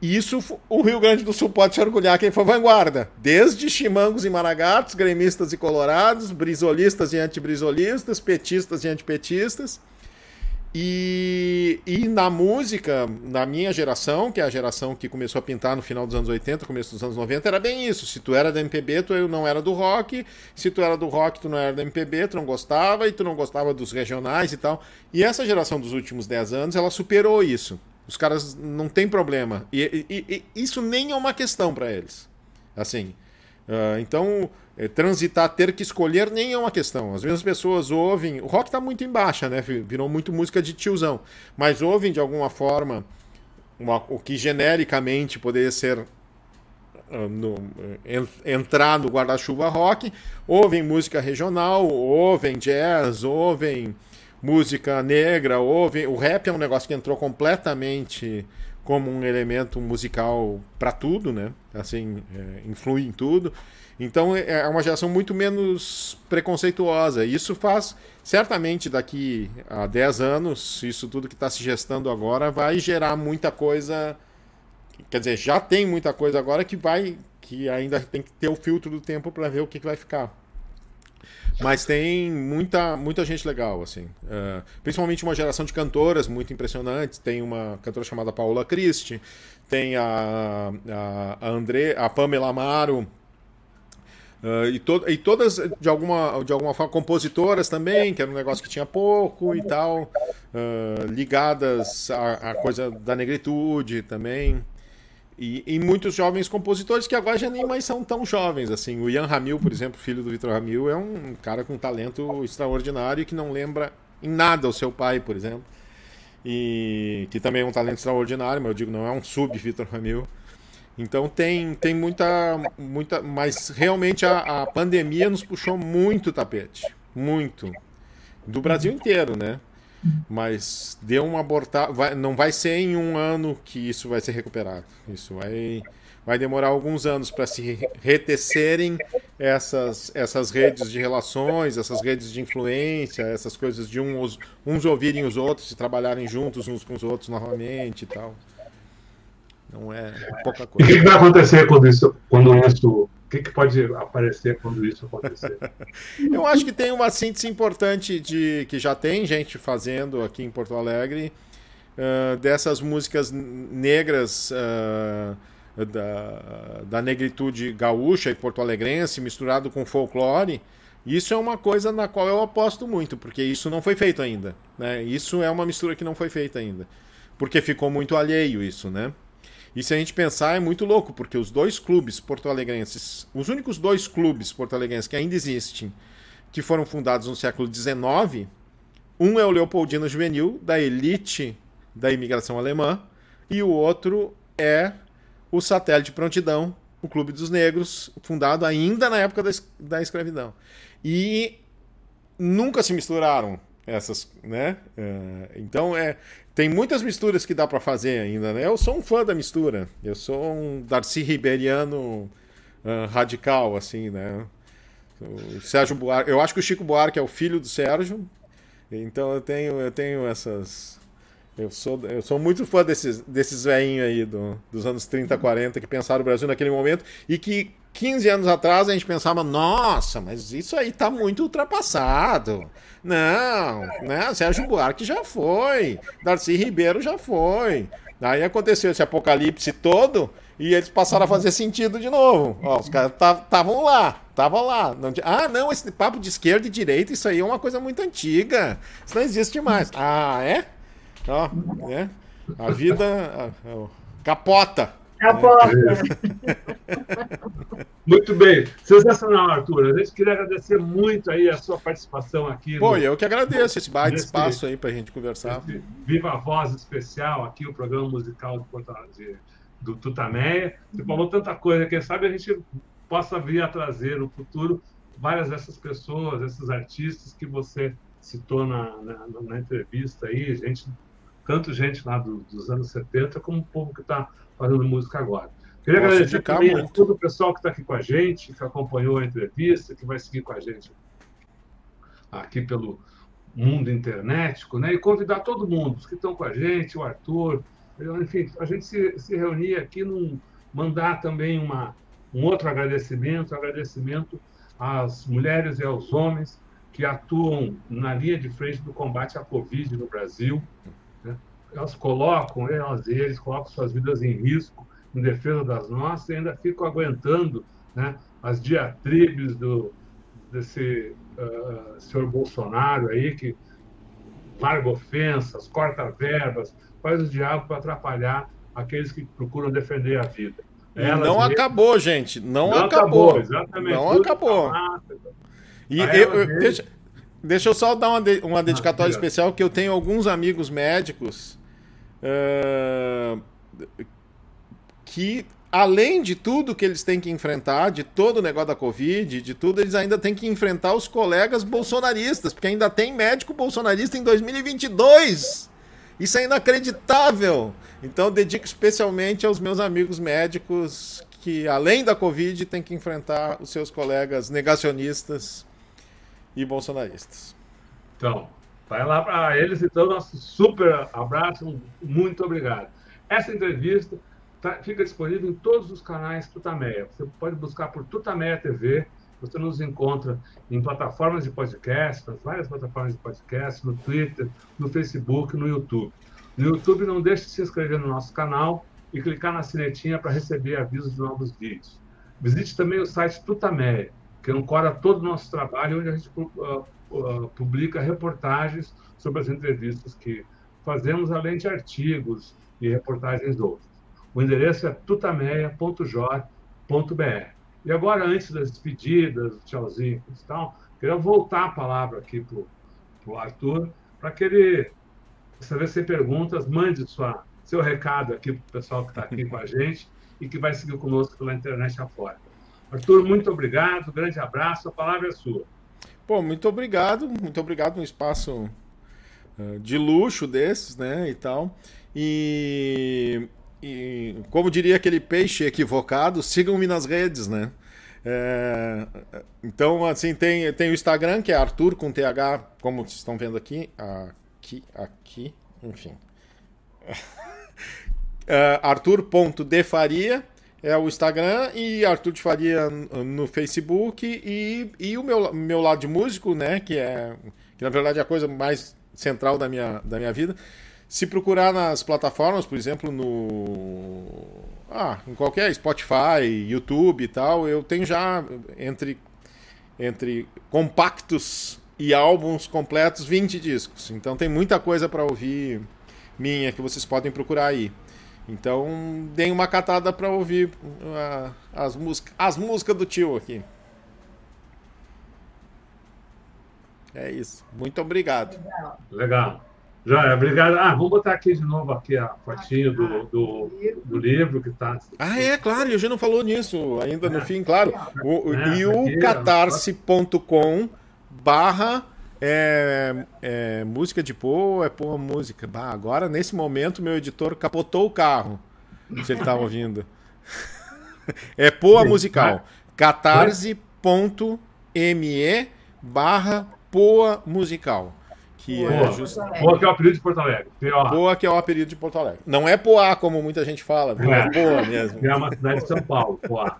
isso o Rio Grande do Sul pode se orgulhar quem foi vanguarda. Desde chimangos e maragatos, gremistas e colorados, brisolistas e antibrisolistas, petistas e antipetistas. E, e na música, na minha geração, que é a geração que começou a pintar no final dos anos 80, começo dos anos 90, era bem isso. Se tu era da MPB, tu não era do rock. Se tu era do rock, tu não era da MPB, tu não gostava, e tu não gostava dos regionais e tal. E essa geração dos últimos 10 anos, ela superou isso. Os caras não tem problema. E, e, e isso nem é uma questão para eles. Assim. Uh, então, é, transitar, ter que escolher nem é uma questão. As pessoas ouvem. O rock está muito em baixa, né? Virou muito música de tiozão. Mas ouvem de alguma forma uma, o que genericamente poderia ser. Uh, no, en, entrar no guarda-chuva rock, ouvem música regional, ouvem jazz, ouvem música negra, ouvem. O rap é um negócio que entrou completamente como um elemento musical para tudo, né? Assim, é, influi em tudo. Então é, é uma geração muito menos preconceituosa. Isso faz, certamente, daqui a 10 anos, isso tudo que está se gestando agora vai gerar muita coisa. Quer dizer, já tem muita coisa agora que vai. que ainda tem que ter o filtro do tempo para ver o que, que vai ficar. Mas tem muita, muita gente legal, assim. Uh, principalmente uma geração de cantoras muito impressionantes. Tem uma cantora chamada Paula Christie, tem a, a, a, André, a Pamela Amaro, Uh, e, to e todas, de alguma, de alguma forma, compositoras também, que era um negócio que tinha pouco e tal, uh, ligadas à, à, coisa da negritude também. E, e, muitos jovens compositores que agora já nem mais são tão jovens. assim O Ian Ramil, por exemplo, filho do Vitor Ramil, é um cara com um talento extraordinário que não lembra em nada o seu pai, por exemplo. E que também é um talento extraordinário, mas eu digo, não é um sub-Vitor Ramil. Então tem, tem muita, muita. Mas realmente a, a pandemia nos puxou muito tapete. Muito. Do Brasil inteiro, né? Mas deu uma abortada. Vai, não vai ser em um ano que isso vai ser recuperado. Isso vai, vai demorar alguns anos para se retecerem essas, essas redes de relações, essas redes de influência, essas coisas de uns, uns ouvirem os outros e trabalharem juntos uns com os outros novamente e tal. Não é pouca coisa. E o que vai acontecer quando isso, quando isso que, que, pode aparecer quando isso acontecer? Eu acho que tem uma síntese importante de que já tem gente fazendo aqui em Porto Alegre uh, dessas músicas negras uh, da, da negritude gaúcha e porto-alegrense misturado com folclore. Isso é uma coisa na qual eu aposto muito, porque isso não foi feito ainda. Né? Isso é uma mistura que não foi feita ainda. Porque ficou muito alheio isso, né? E se a gente pensar, é muito louco, porque os dois clubes porto-alegrenses, os únicos dois clubes porto-alegrenses que ainda existem, que foram fundados no século XIX, um é o Leopoldino Juvenil, da elite da imigração alemã, e o outro é o Satélite Prontidão, o Clube dos Negros, fundado ainda na época da, da escravidão. E nunca se misturaram essas, né? Uh, então é tem muitas misturas que dá para fazer ainda, né? Eu sou um fã da mistura. Eu sou um Darcy Riberiano uh, radical, assim, né? O Sérgio Buarque, eu acho que o Chico Buarque é o filho do Sérgio, então eu tenho, eu tenho essas. Eu sou, eu sou muito fã desses, desses velhinhos aí do, dos anos 30, 40 que pensaram o Brasil naquele momento e que 15 anos atrás a gente pensava, nossa, mas isso aí tá muito ultrapassado. Não, né? Sérgio Buarque já foi, Darcy Ribeiro já foi. Aí aconteceu esse apocalipse todo e eles passaram a fazer sentido de novo. Ó, os caras estavam lá, estavam lá. Não, ah, não, esse papo de esquerda e direita, isso aí é uma coisa muito antiga. Isso não existe mais. Ah, é? Ó, né? A vida a, a, capota. Capota. Muito bem. Sensacional, Arthur. A gente queria agradecer muito aí a sua participação aqui. Pô, no... eu que agradeço esse baita espaço aí para a gente conversar. Viva a Voz especial aqui, o programa musical do, Porto, de, do Tutameia. Você falou tanta coisa, quem sabe a gente possa vir a trazer no futuro várias dessas pessoas, esses artistas que você citou na, na, na entrevista aí, gente, tanto gente lá do, dos anos 70 como o povo que está fazendo música agora. Queria Posso agradecer também muito. a todo o pessoal que está aqui com a gente, que acompanhou a entrevista, que vai seguir com a gente aqui pelo mundo internetico, né? E convidar todo mundo, os que estão com a gente, o Arthur, enfim, a gente se, se reunir aqui, num, mandar também uma, um outro agradecimento, agradecimento às mulheres e aos homens que atuam na linha de frente do combate à Covid no Brasil. Né? Elas colocam, elas e eles colocam suas vidas em risco em defesa das nossas e ainda ficam aguentando né, as diatribes do, desse uh, senhor Bolsonaro aí, que larga ofensas, corta verbas, faz o diabo para atrapalhar aqueles que procuram defender a vida. Elas não mesmo... acabou, gente. Não, não acabou. acabou. Exatamente. Não acabou. E eu, eu, deixa, deixa eu só dar uma, de, uma dedicatória ah, especial, que eu tenho alguns amigos médicos uh, que, além de tudo que eles têm que enfrentar, de todo o negócio da Covid, de tudo, eles ainda têm que enfrentar os colegas bolsonaristas, porque ainda tem médico bolsonarista em 2022. Isso é inacreditável. Então, dedico especialmente aos meus amigos médicos que, além da Covid, têm que enfrentar os seus colegas negacionistas e bolsonaristas. Então, vai lá para eles, então, nosso super abraço, muito obrigado. Essa entrevista tá, fica disponível em todos os canais Tutameia. Você pode buscar por Tutameia TV, você nos encontra em plataformas de podcast, nas várias plataformas de podcast, no Twitter, no Facebook, no YouTube. No YouTube, não deixe de se inscrever no nosso canal e clicar na sinetinha para receber avisos de novos vídeos. Visite também o site Tutameia, que ancora todo o nosso trabalho, onde a gente uh, uh, publica reportagens sobre as entrevistas que fazemos, além de artigos e reportagens outras. O endereço é tutameia.jor.br. E agora, antes das despedidas, tchauzinho e tal, queria voltar a palavra aqui para o Arthur, para que ele, se você sem perguntas, mande sua, seu recado aqui para o pessoal que está aqui com a gente e que vai seguir conosco pela internet afora. Arthur, muito obrigado, grande abraço, a palavra é sua. Pô, muito obrigado, muito obrigado, um espaço uh, de luxo desses, né, e tal. E e, como diria aquele peixe equivocado, sigam-me nas redes, né? É, então, assim, tem, tem o Instagram, que é Arthur com TH, como vocês estão vendo aqui. Aqui, aqui, enfim. é, Arthur.defaria é o Instagram e Arthur de Faria no Facebook e, e o meu, meu lado de músico, né? Que é que na verdade é a coisa mais central da minha, da minha vida se procurar nas plataformas, por exemplo, no. Ah, em qualquer Spotify, YouTube e tal, eu tenho já entre, entre compactos e álbuns completos 20 discos. Então tem muita coisa para ouvir minha que vocês podem procurar aí. Então deem uma catada para ouvir uh, as, músicas, as músicas do tio aqui. É isso. Muito obrigado. Legal. Legal. Já, obrigado. Ah, vamos botar aqui de novo aqui a fotinho do, do, do livro que está. Ah, é, claro, e a gente não falou nisso ainda no é. fim, claro. O, é, e o catarse.com barra é, é, música de pô, é pô música. Bah, agora, nesse momento, meu editor capotou o carro. Se ele estava ouvindo. é poa musical. catarse.me barra poa musical. Que Boa. é just... Boa que é o apelido de Porto Alegre. Boa que é o apelido de Porto Alegre. Não é Poá, como muita gente fala, é, é Boa mesmo. É uma cidade de São Paulo, Poá.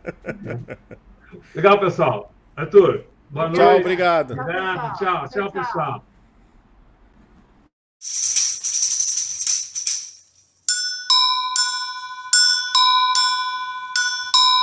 Legal, pessoal. Arthur, Boa noite. Tchau, obrigado. Tchau, tchau, tchau, tchau pessoal.